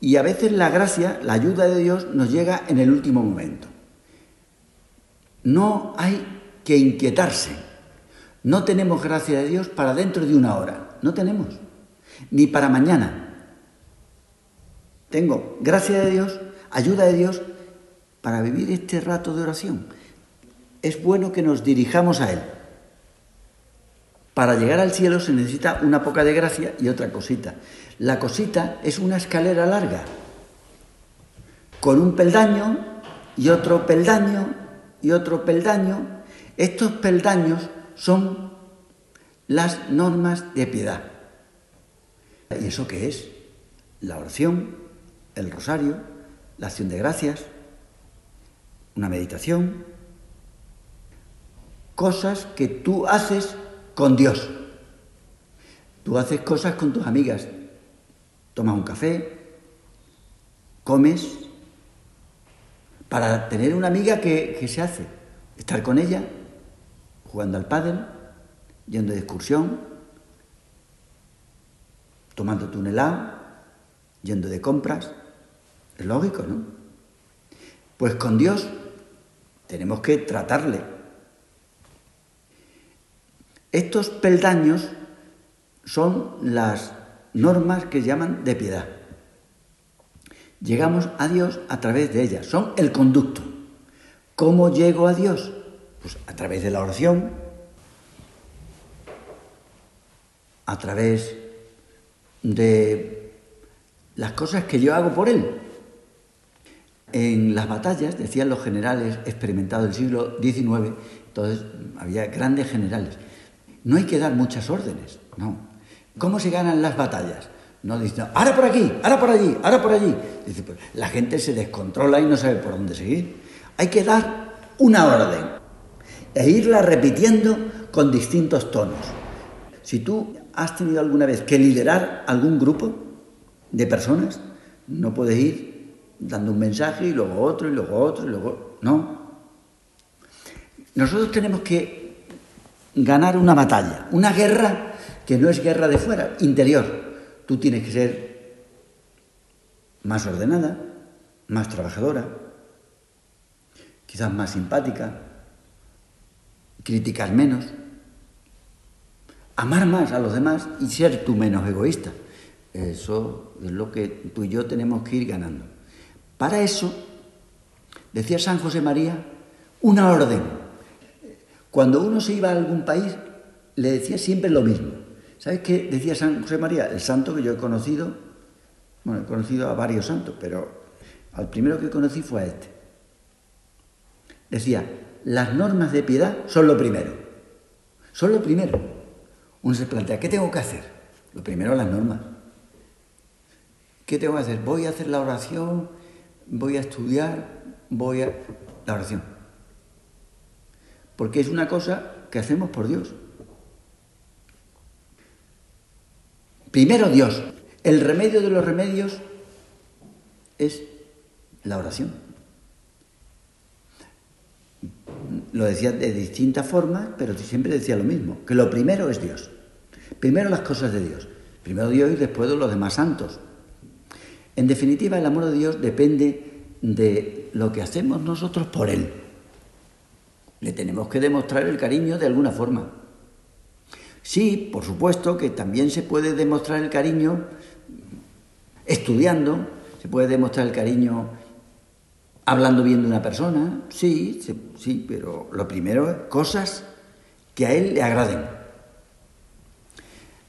Y a veces la gracia, la ayuda de Dios nos llega en el último momento. No hay que inquietarse. No tenemos gracia de Dios para dentro de una hora. No tenemos. Ni para mañana. Tengo gracia de Dios ayuda de Dios para vivir este rato de oración. Es bueno que nos dirijamos a Él. Para llegar al cielo se necesita una poca de gracia y otra cosita. La cosita es una escalera larga, con un peldaño y otro peldaño y otro peldaño. Estos peldaños son las normas de piedad. ¿Y eso qué es? La oración, el rosario, la acción de gracias, una meditación, cosas que tú haces con Dios. Tú haces cosas con tus amigas, tomas un café, comes, para tener una amiga que, se hace, estar con ella, jugando al pádel, yendo de excursión, tomando un helado, yendo de compras. Es lógico, ¿no? Pues con Dios tenemos que tratarle. Estos peldaños son las normas que llaman de piedad. Llegamos a Dios a través de ellas, son el conducto. ¿Cómo llego a Dios? Pues a través de la oración, a través de las cosas que yo hago por Él. En las batallas, decían los generales experimentados del siglo XIX, entonces había grandes generales, no hay que dar muchas órdenes, no. ¿Cómo se ganan las batallas? No dicen, ahora por aquí, ahora por allí, ahora por allí. Dice, pues, la gente se descontrola y no sabe por dónde seguir. Hay que dar una orden e irla repitiendo con distintos tonos. Si tú has tenido alguna vez que liderar algún grupo de personas, no puedes ir dando un mensaje y luego otro y luego otro y luego... No. Nosotros tenemos que ganar una batalla, una guerra que no es guerra de fuera, interior. Tú tienes que ser más ordenada, más trabajadora, quizás más simpática, criticar menos, amar más a los demás y ser tú menos egoísta. Eso es lo que tú y yo tenemos que ir ganando. Para eso, decía San José María, una orden. Cuando uno se iba a algún país, le decía siempre lo mismo. ¿Sabes qué decía San José María? El santo que yo he conocido, bueno, he conocido a varios santos, pero al primero que conocí fue a este. Decía, las normas de piedad son lo primero. Son lo primero. Uno se plantea, ¿qué tengo que hacer? Lo primero las normas. ¿Qué tengo que hacer? Voy a hacer la oración voy a estudiar, voy a... la oración. Porque es una cosa que hacemos por Dios. Primero Dios. El remedio de los remedios es la oración. lo decía de distintas formas, pero siempre decía lo mismo, que lo primero es Dios. Primero las cosas de Dios. Primero Dios y después los demás santos. En definitiva, el amor de Dios depende de lo que hacemos nosotros por Él. Le tenemos que demostrar el cariño de alguna forma. Sí, por supuesto que también se puede demostrar el cariño estudiando, se puede demostrar el cariño hablando bien de una persona, sí, sí, pero lo primero es cosas que a él le agraden.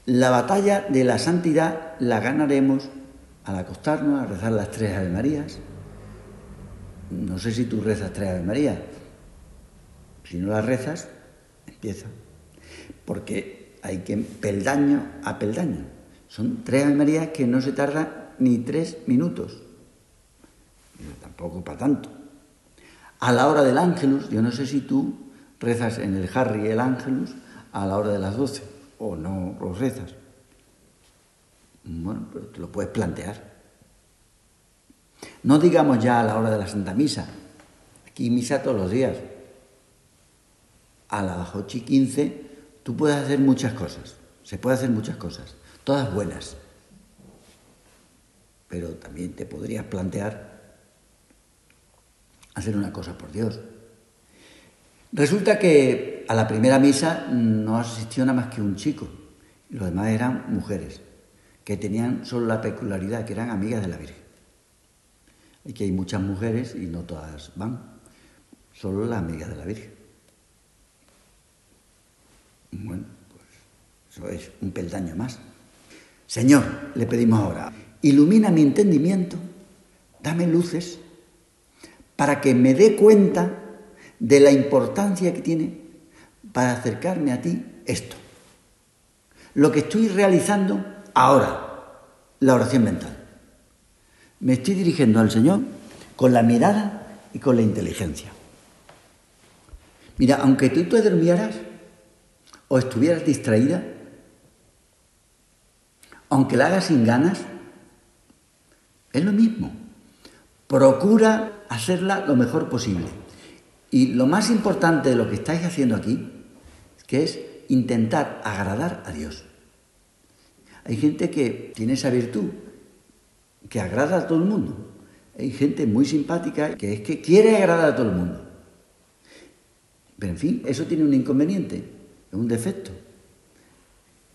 La batalla de la santidad la ganaremos al acostarnos a rezar las tres Ave Marías. No sé si tú rezas tres Ave Marías. Si no las rezas, empieza. Porque hay que peldaño a peldaño. Son tres Ave Marías que no se tardan ni tres minutos tampoco para tanto. A la hora del ángelus, yo no sé si tú rezas en el Harry el ángelus a la hora de las doce o no los rezas. Bueno, pero te lo puedes plantear. No digamos ya a la hora de la Santa Misa. Aquí misa todos los días. A las ocho y quince tú puedes hacer muchas cosas. Se puede hacer muchas cosas. Todas buenas. Pero también te podrías plantear hacer una cosa por Dios. Resulta que a la primera misa no asistió nada más que un chico, los demás eran mujeres, que tenían solo la peculiaridad, que eran amigas de la Virgen. Y que hay muchas mujeres y no todas van, solo las amigas de la Virgen. Bueno, pues eso es un peldaño más. Señor, le pedimos ahora, ilumina mi entendimiento, dame luces para que me dé cuenta de la importancia que tiene para acercarme a ti esto. Lo que estoy realizando ahora, la oración mental. Me estoy dirigiendo al Señor con la mirada y con la inteligencia. Mira, aunque tú te durmieras o estuvieras distraída, aunque la hagas sin ganas, es lo mismo. Procura hacerla lo mejor posible. Y lo más importante de lo que estáis haciendo aquí, que es intentar agradar a Dios. Hay gente que tiene esa virtud, que agrada a todo el mundo. Hay gente muy simpática que es que quiere agradar a todo el mundo. Pero en fin, eso tiene un inconveniente, es un defecto.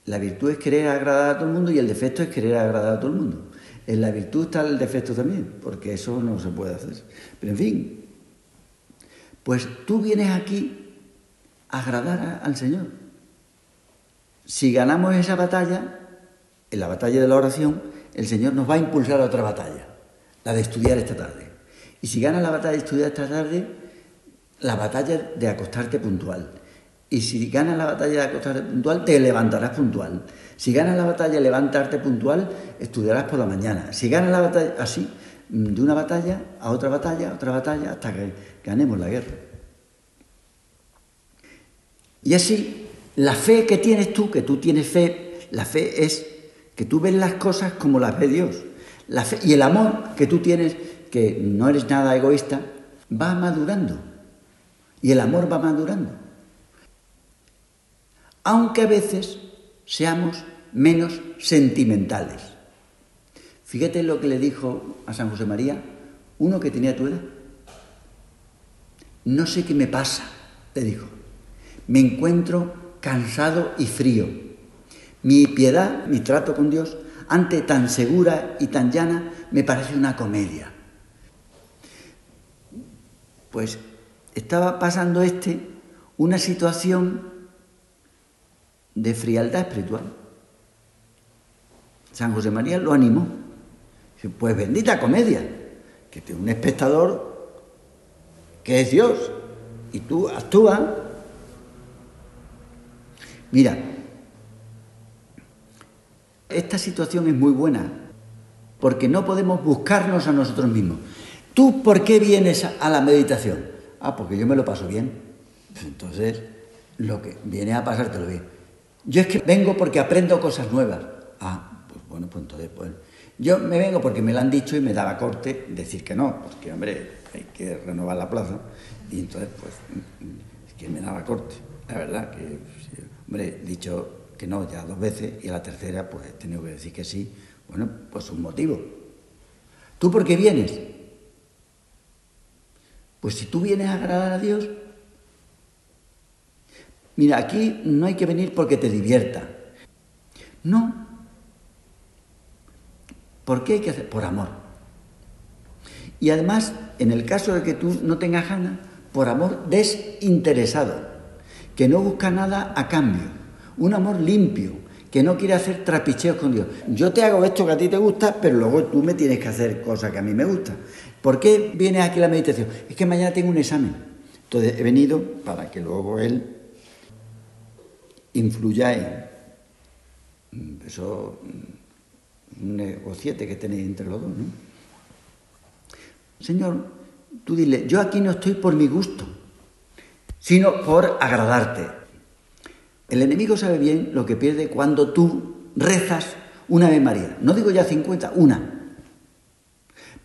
La virtud es querer agradar a todo el mundo y el defecto es querer agradar a todo el mundo. En la virtud está el defecto también, porque eso no se puede hacer. Pero en fin, pues tú vienes aquí a agradar al Señor. Si ganamos esa batalla, en la batalla de la oración, el Señor nos va a impulsar a otra batalla, la de estudiar esta tarde. Y si ganas la batalla de estudiar esta tarde, la batalla de acostarte puntual. Y si ganas la batalla de acostarte puntual, te levantarás puntual. Si ganas la batalla de levantarte puntual, estudiarás por la mañana. Si ganas la batalla así, de una batalla a otra batalla, a otra batalla, hasta que ganemos la guerra. Y así, la fe que tienes tú, que tú tienes fe, la fe es que tú ves las cosas como las ve Dios. La fe, y el amor que tú tienes, que no eres nada egoísta, va madurando. Y el amor va madurando aunque a veces seamos menos sentimentales. Fíjate lo que le dijo a San José María uno que tenía tu edad. No sé qué me pasa, le dijo. Me encuentro cansado y frío. Mi piedad, mi trato con Dios, ante tan segura y tan llana, me parece una comedia. Pues estaba pasando este una situación de frialdad espiritual. San José María lo animó. Pues bendita comedia, que tiene un espectador que es Dios y tú actúas. Mira, esta situación es muy buena porque no podemos buscarnos a nosotros mismos. ¿Tú por qué vienes a la meditación? Ah, porque yo me lo paso bien. Pues entonces, lo que viene a pasártelo bien. Yo es que vengo porque aprendo cosas nuevas. Ah, pues bueno, pues entonces, pues, Yo me vengo porque me lo han dicho y me daba corte decir que no, porque, hombre, hay que renovar la plaza. Y entonces, pues, es que me daba corte. La verdad que, hombre, dicho que no ya dos veces y a la tercera, pues, he tenido que decir que sí. Bueno, pues un motivo. ¿Tú por qué vienes? Pues si tú vienes a agradar a Dios, mira, aquí no hay que venir porque te divierta. No. ¿Por qué hay que hacer? Por amor. Y además, en el caso de que tú no tengas ganas, por amor desinteresado, que no busca nada a cambio, un amor limpio, que no quiere hacer trapicheos con Dios. Yo te hago esto que a ti te gusta, pero luego tú me tienes que hacer cosas que a mí me gustan. ¿Por qué vienes aquí la meditación? Es que mañana tengo un examen. Entonces he venido para que luego él influya en eso, un negociete que tenéis entre los dos, ¿no? Señor, tú dile, yo aquí no estoy por mi gusto, sino por agradarte. El enemigo sabe bien lo que pierde cuando tú rezas una Ave María. No digo ya 50, una.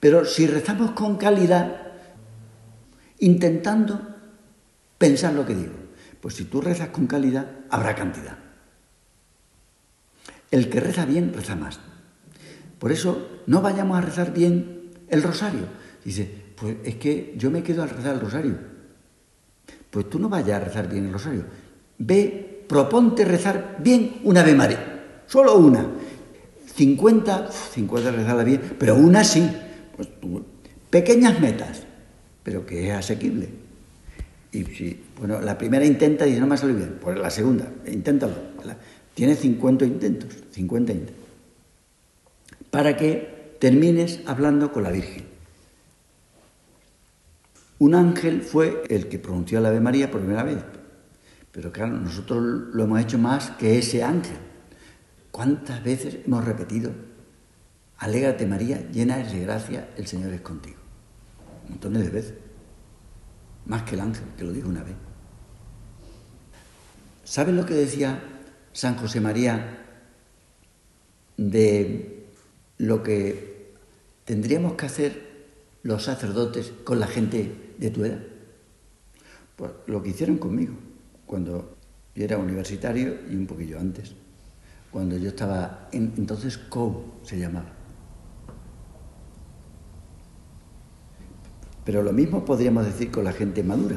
Pero si rezamos con calidad, intentando pensar lo que digo, pues si tú rezas con calidad, habrá cantidad. El que reza bien, reza más. Por eso no vayamos a rezar bien el rosario. Dice, pues es que yo me quedo al rezar el rosario. Pues tú no vayas a rezar bien el rosario. Ve proponte rezar bien una Ave María, solo una. 50, 50 rezarla bien, pero una sí. Pues, pequeñas metas, pero que es asequible. Y si, bueno, la primera intenta y dice, no me ha salido bien, pues la segunda, inténtalo. Tiene 50 intentos, 50 intentos. Para que termines hablando con la Virgen. Un ángel fue el que pronunció la Ave María por primera vez, pero claro, nosotros lo hemos hecho más que ese ángel. ¿Cuántas veces hemos repetido? Alégrate María, llena de gracia, el Señor es contigo. Montones de veces. Más que el ángel, que lo dijo una vez. ¿Sabes lo que decía San José María de lo que tendríamos que hacer los sacerdotes con la gente de tu edad? Pues lo que hicieron conmigo cuando yo era universitario y un poquillo antes, cuando yo estaba, en, entonces CO se llamaba. Pero lo mismo podríamos decir con la gente madura.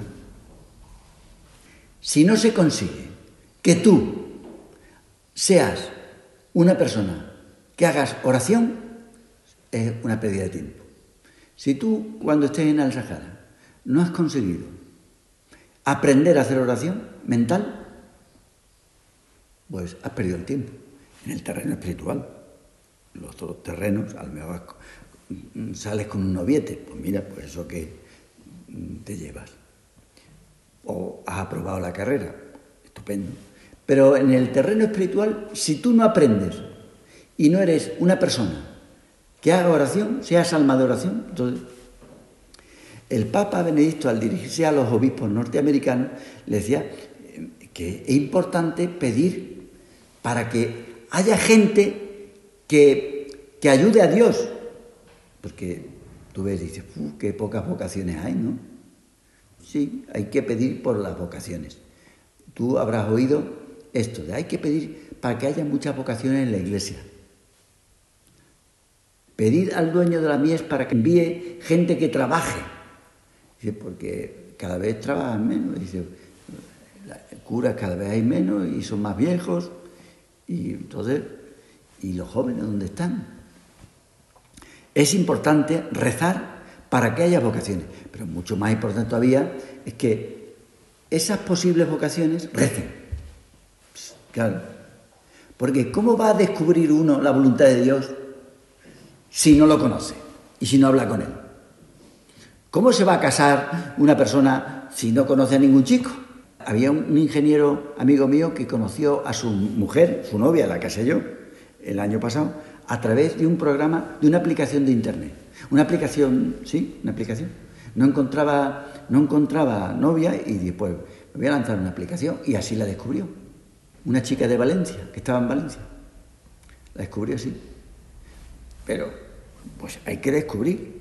Si no se consigue que tú seas una persona que hagas oración, es una pérdida de tiempo. Si tú, cuando estés en el Sahara, no has conseguido aprender a hacer oración, mental, pues has perdido el tiempo en el terreno espiritual. Los otros terrenos, al mejor sales con un noviete, pues mira, pues eso que te llevas. O has aprobado la carrera, estupendo. Pero en el terreno espiritual, si tú no aprendes y no eres una persona que haga oración, seas alma de oración, entonces el Papa Benedicto al dirigirse a los obispos norteamericanos le decía, que es importante pedir para que haya gente que, que ayude a Dios. Porque tú ves dices, qué pocas vocaciones hay, ¿no? Sí, hay que pedir por las vocaciones. Tú habrás oído esto de hay que pedir para que haya muchas vocaciones en la iglesia. Pedir al dueño de la mies para que envíe gente que trabaje. Dice, porque cada vez trabajan menos. Dice, curas cada vez hay menos y son más viejos. Y entonces, ¿y los jóvenes dónde están? Es importante rezar para que haya vocaciones, pero mucho más importante todavía es que esas posibles vocaciones recen. Claro. Porque ¿cómo va a descubrir uno la voluntad de Dios si no lo conoce y si no habla con él? ¿Cómo se va a casar una persona si no conoce a ningún chico? Había un ingeniero amigo mío que conoció a su mujer, su novia, la casé yo, el año pasado, a través de un programa, de una aplicación de Internet. Una aplicación, sí, una aplicación. No encontraba, no encontraba novia y después me voy a lanzar una aplicación y así la descubrió. Una chica de Valencia, que estaba en Valencia. La descubrió así. Pero, pues hay que descubrir.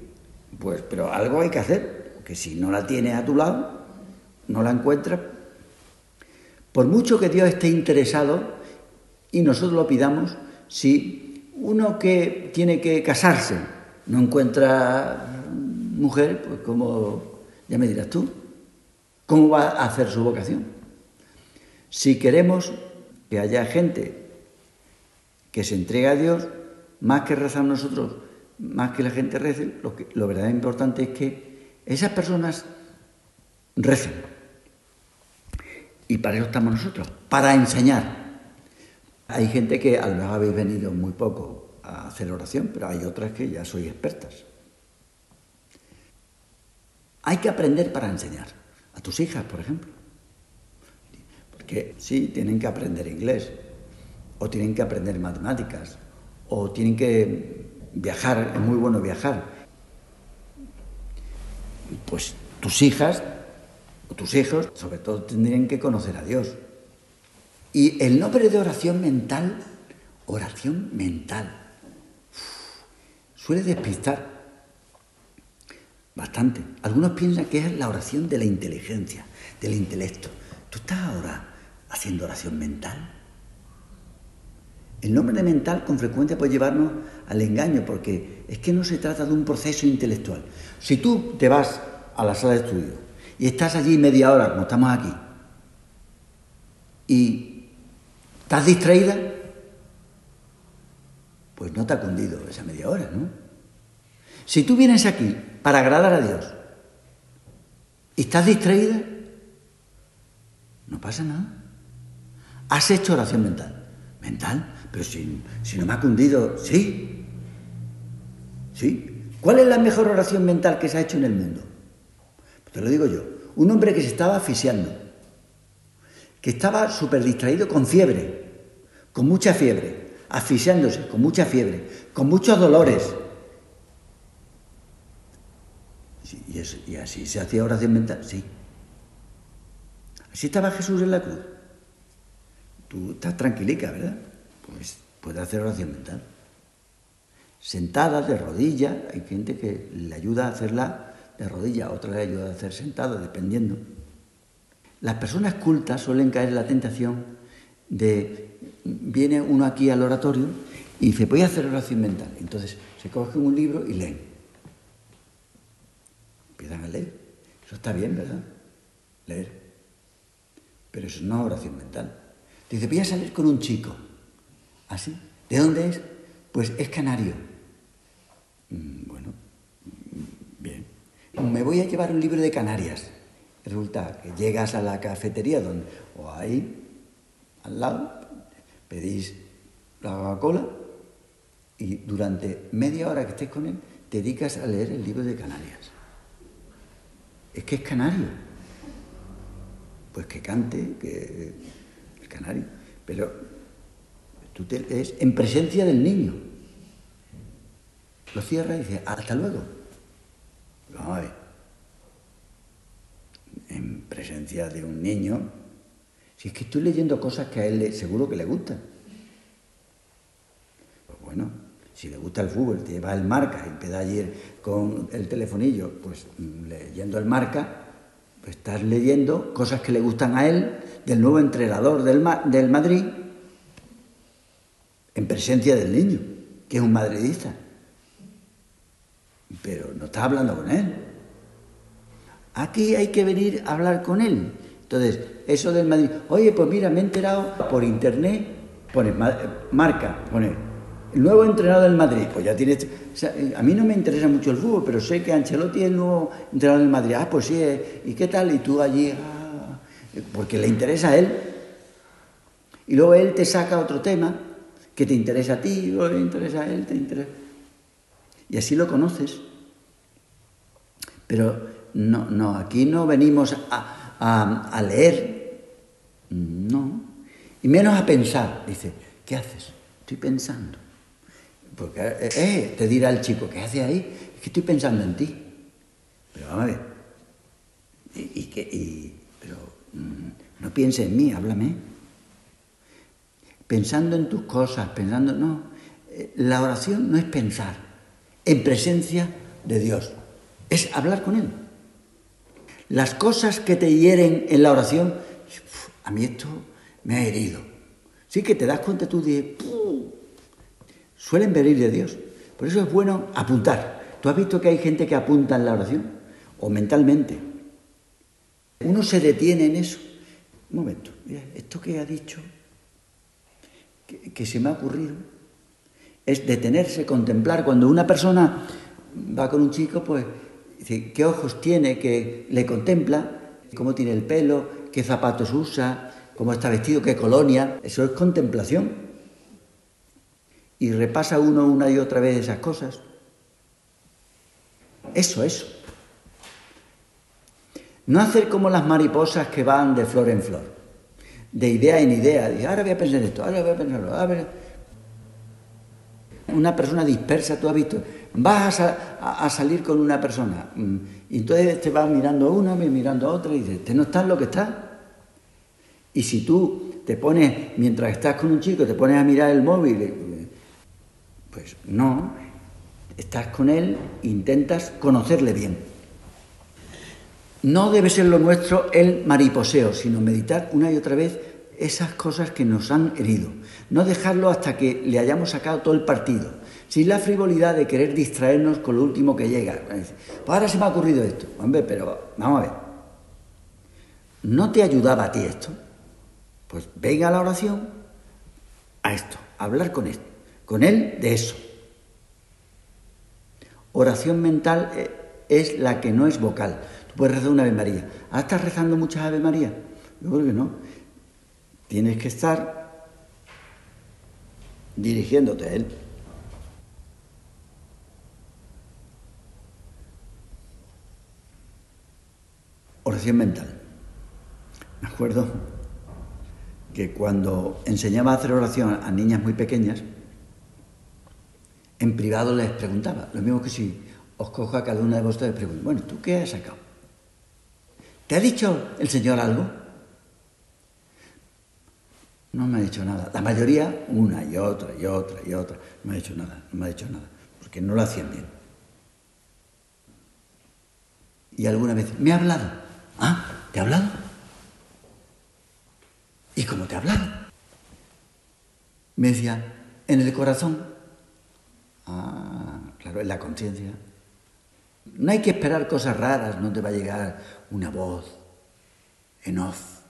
Pues, pero algo hay que hacer, porque si no la tienes a tu lado, no la encuentras. Por mucho que Dios esté interesado y nosotros lo pidamos, si uno que tiene que casarse no encuentra mujer, pues como, ya me dirás tú, ¿cómo va a hacer su vocación? Si queremos que haya gente que se entregue a Dios, más que rezar nosotros, más que la gente rece, lo, que, lo verdaderamente importante es que esas personas recen. Y para eso estamos nosotros, para enseñar. Hay gente que a lo habéis venido muy poco a hacer oración, pero hay otras que ya sois expertas. Hay que aprender para enseñar. A tus hijas, por ejemplo. Porque sí, tienen que aprender inglés, o tienen que aprender matemáticas, o tienen que viajar, es muy bueno viajar. Pues tus hijas o tus hijos, sobre todo, tendrían que conocer a Dios. Y el nombre de oración mental, oración mental, suele despistar bastante. Algunos piensan que es la oración de la inteligencia, del intelecto. ¿Tú estás ahora haciendo oración mental? El nombre de mental con frecuencia puede llevarnos al engaño, porque es que no se trata de un proceso intelectual. Si tú te vas a la sala de estudio y estás allí media hora, como estamos aquí, y estás distraída, pues no te ha cundido esa media hora, ¿no? Si tú vienes aquí para agradar a Dios y estás distraída, no pasa nada. Has hecho oración mental. Mental, pero si, si no me ha cundido, sí. ¿Sí? ¿Cuál es la mejor oración mental que se ha hecho en el mundo? Pues te lo digo yo. Un hombre que se estaba asfixiando, que estaba súper distraído con fiebre, con mucha fiebre, asfixiándose, con mucha fiebre, con muchos dolores. y, y así se hacía oración mental, sí. Así estaba Jesús en la cruz. Tú estás tranquilica, ¿verdad? Pues puede hacer oración mental. Sentada, de rodilla, hay gente que le ayuda a hacerla de rodilla, otra le ayuda a hacer sentada, dependiendo. Las personas cultas suelen caer en la tentación de, viene uno aquí al oratorio y dice, voy a hacer oración mental. Entonces se cogen un libro y leen. Empiezan a leer. Eso está bien, ¿verdad? Leer. Pero eso no es oración mental. Dice, voy a salir con un chico. ¿Así? ¿Ah, ¿De dónde es? Pues es canario. Mm, bueno, mm, bien. Me voy a llevar un libro de Canarias. Resulta que llegas a la cafetería donde, o ahí, al lado, pedís la Coca-Cola y durante media hora que estés con él, te dedicas a leer el libro de Canarias. Es que es canario. Pues que cante, que el canario. Pero es en presencia del niño. Lo cierra y dice, hasta luego. Vamos a ver. En presencia de un niño, si es que estoy leyendo cosas que a él seguro que le gustan. Pues bueno, si le gusta el fútbol, te lleva el marca empieza ayer con el telefonillo, pues leyendo el marca, pues estás leyendo cosas que le gustan a él, del nuevo entrenador del, del Madrid, en presencia del niño, que es un madridista. Pero no está hablando con él. Aquí hay que venir a hablar con él. Entonces, eso del Madrid, oye, pues mira, me he enterado por internet, pone marca, pone el nuevo entrenador del Madrid. Pues ya tiene. a mí no me interesa mucho el fútbol, pero sé que Ancelotti es el nuevo entrenador del Madrid. Ah, pues sí, eh, ¿y qué tal? Y tú allí, ah, porque le interesa a él. Y luego él te saca otro tema que te interesa a ti, o le interesa a él, te interesa. Y así lo conoces. Pero no, no, aquí no venimos a, leer, no, y menos a pensar. Dice, ¿qué haces? Estoy pensando. Porque eh, eh, te dirá el chico, ¿qué hace ahí? Es que estoy pensando en ti. Pero vamos a ver. Y, que, pero mm, no piense en mí, háblame pensando en tus cosas, pensando, no, eh, la oración no es pensar en presencia de Dios, es hablar con Él. Las cosas que te hieren en la oración, a mí esto me ha herido. Sí que te das cuenta tú de... Suelen venir de Dios. Por eso es bueno apuntar. ¿Tú has visto que hay gente que apunta en la oración? O mentalmente. Uno se detiene en eso. Un momento, mira, esto que ha dicho, que, se me ha ocurrido, es detenerse, contemplar. Cuando una persona va con un chico, pues dice, ¿qué ojos tiene? Que le contempla, cómo tiene el pelo, qué zapatos usa, cómo está vestido, qué colonia. Eso es contemplación y repasa uno una y otra vez esas cosas. Eso, eso. No hacer como las mariposas que van de flor en flor, de idea en idea. Y ahora voy a pensar esto, ahora voy a pensarlo. Ahora Una persona dispersa, tú has visto, vas a, salir con una persona mm, y entonces te vas mirando a una, mirando a otra y dices, ¿te no estás lo que está? Y si tú te pones, mientras estás con un chico, te pones a mirar el móvil pues no, estás con él, intentas conocerle bien. No debe ser lo nuestro el mariposeo, sino meditar una y otra vez esas cosas que nos han herido. No dejarlo hasta que le hayamos sacado todo el partido. Sin la frivolidad de querer distraernos con lo último que llega. Pues ahora se me ha ocurrido esto. Hombre, pero vamos a ver. ¿No te ayudaba a ti esto? Pues venga a la oración a esto, a hablar con Él de eso. Oración mental eh, es la que no es vocal. Puedes rezar una Ave María. ¿Ah, estás rezando muchas Ave María? Yo creo que no. Tienes que estar dirigiéndote a Él. Oración mental. Me acuerdo que cuando enseñaba a hacer oración a niñas muy pequeñas, en privado les preguntaba, lo mismo que si os cojo a cada una de vosotros y les pregunto, bueno, ¿tú qué has sacado? ¿Te ha dicho el Señor algo? No me ha dicho nada. La mayoría, una y otra y otra y otra, no me ha dicho nada, no me ha dicho nada, porque no lo hacían bien. Y alguna vez, me ha hablado. ¿Ah? ¿Te ha hablado? ¿Y cómo te ha hablado? Me decía, en el corazón. Ah, claro, es la conciencia. No hay que esperar cosas raras, no te va a llegar una voz en off.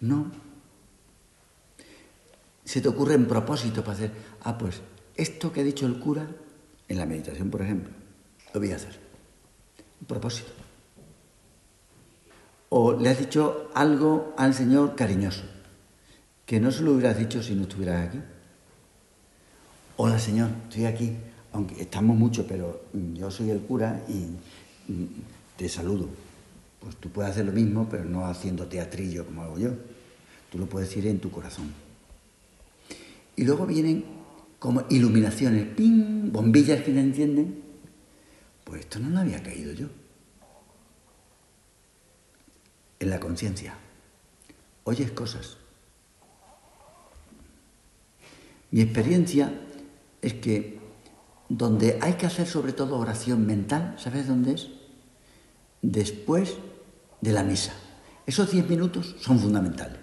No. Se te ocurre en propósito para hacer, ah, pues esto que ha dicho el cura, en la meditación, por ejemplo, lo voy a hacer. Un propósito. O le has dicho algo al Señor cariñoso, que no se lo hubieras dicho si no estuvieras aquí. Hola Señor, estoy aquí, aunque estamos mucho, pero yo soy el cura y te saludo. Pues tú puedes hacer lo mismo, pero no haciendo teatrillo como hago yo. Tú lo puedes decir en tu corazón. Y luego vienen como iluminaciones, ¡ping! bombillas que te encienden. Pues esto no lo había caído yo. En la conciencia. Oyes cosas. Mi experiencia es que donde hay que hacer sobre todo oración mental, ¿sabes dónde es? Después de la misa. Esos diez minutos son fundamentales.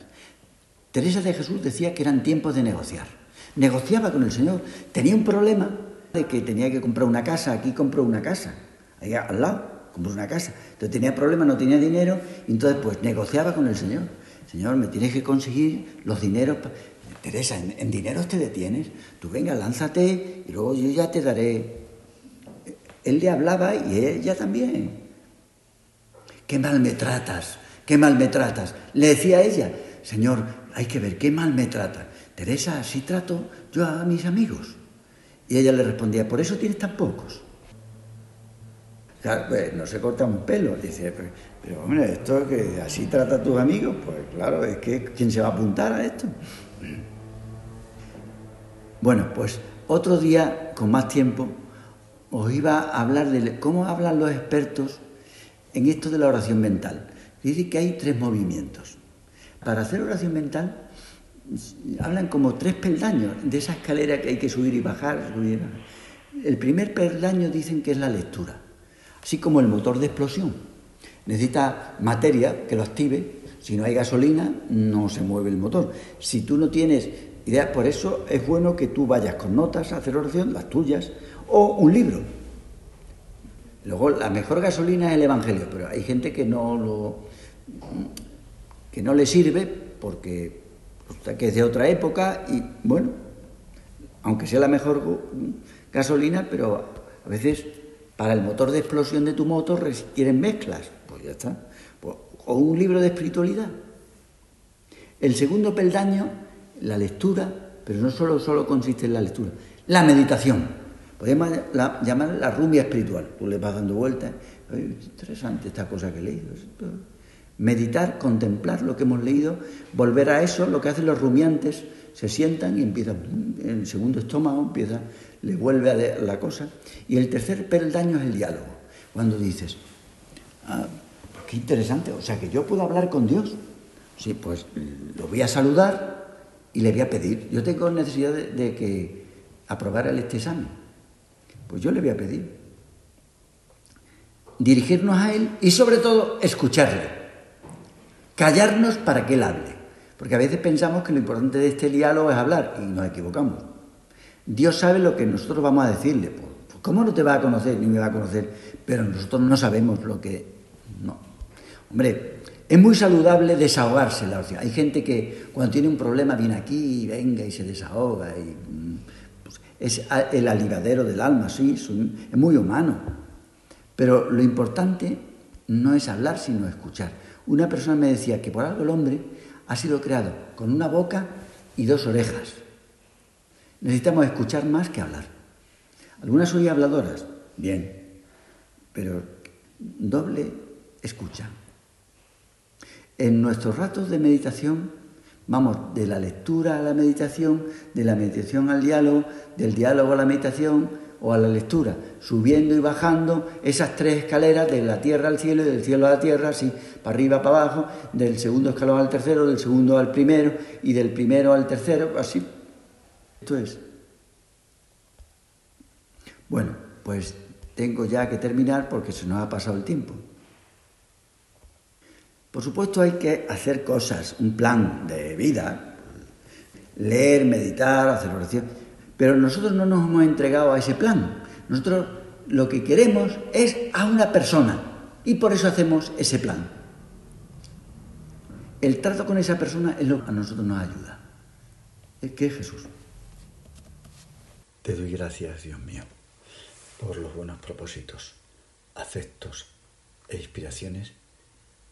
Teresa de Jesús decía que eran tiempos de negociar. Negociaba con el Señor. Tenía un problema de que tenía que comprar una casa. Aquí compró una casa. Allá al lado compró una casa. Entonces tenía problemas, no tenía dinero. Y entonces pues negociaba con el Señor. Señor, me tienes que conseguir los dineros. Teresa, en, dinero te detienes. Tú venga, lánzate y luego yo ya te daré. Él le hablaba y ella también. Qué mal me tratas, qué mal me tratas. Le decía a ella, Señor, hay que ver qué mal me trata. Teresa, así trato yo a mis amigos. Y ella le respondía, por eso tienes tan pocos. Pues, no se corta un pelo. Dice, pero, pero hombre, esto que así trata a tus amigos, pues claro, es que ¿quién se va a apuntar a esto? Bueno, pues otro día, con más tiempo, os iba a hablar de cómo hablan los expertos en esto de la oración mental. Dice que hay tres movimientos. Para hacer oración mental hablan como tres peldaños de esa escalera que hay que subir y bajar, subir y bajar. El primer peldaño dicen que es la lectura, así como el motor de explosión. Necesita materia que lo active, si no hay gasolina no se mueve el motor. Si tú no tienes ideas, por eso es bueno que tú vayas con notas a hacer oración, las tuyas, o un libro. Luego la mejor gasolina es el Evangelio, pero hay gente que no lo que no le sirve porque que es de otra época y bueno, aunque sea la mejor gasolina, pero a veces para el motor de explosión de tu motor requieren mezclas, pues ya está. Pues, o un libro de espiritualidad. El segundo peldaño, la lectura, pero no solo, solo consiste en la lectura, la meditación. Podemos llamarla la rumia espiritual. Tú le vas dando vueltas. Interesante esta cosa que he leído meditar, contemplar lo que hemos leído, volver a eso, lo que hacen los rumiantes, se sientan y empiezan, el segundo estómago empieza, le vuelve a la cosa. Y el tercer peldaño es el diálogo, cuando dices, ah, pues qué interesante, o sea que yo puedo hablar con Dios. Sí, pues lo voy a saludar y le voy a pedir. Yo tengo necesidad de, de que aprobara este examen. Pues yo le voy a pedir. Dirigirnos a Él y sobre todo escucharle callarnos para que Él hable. Porque a veces pensamos que lo importante de este diálogo es hablar y nos equivocamos. Dios sabe lo que nosotros vamos a decirle. Pues, pues, ¿Cómo no te va a conocer ni me va a conocer? Pero nosotros no sabemos lo que... No. Hombre, es muy saludable desahogarse la. Hay gente que cuando tiene un problema viene aquí y venga y se desahoga. Y, pues, es el alivadero del alma, sí, es muy humano. Pero lo importante no es hablar, sino escuchar. Una persona me decía que por algo el hombre ha sido creado con una boca y dos orejas. Necesitamos escuchar más que hablar. Algunas soy habladoras, bien, pero doble escucha. En nuestros ratos de meditación vamos de la lectura a la meditación, de la meditación al diálogo, del diálogo a la meditación, o a la lectura, subiendo y bajando esas tres escaleras de la tierra al cielo y del cielo a la tierra, así, para arriba, para abajo, del segundo escalón al tercero, del segundo al primero y del primero al tercero, así. Esto es. Bueno, pues tengo ya que terminar porque se nos ha pasado el tiempo. Por supuesto hay que hacer cosas, un plan de vida, leer, meditar, hacer oración pero nosotros no nos hemos entregado a ese plan. Nosotros lo que queremos es a una persona y por eso hacemos ese plan. El trato con esa persona es lo que a nosotros nos ayuda. Es que es Jesús. Te doy gracias, Dios mío, por los buenos propósitos, afectos e inspiraciones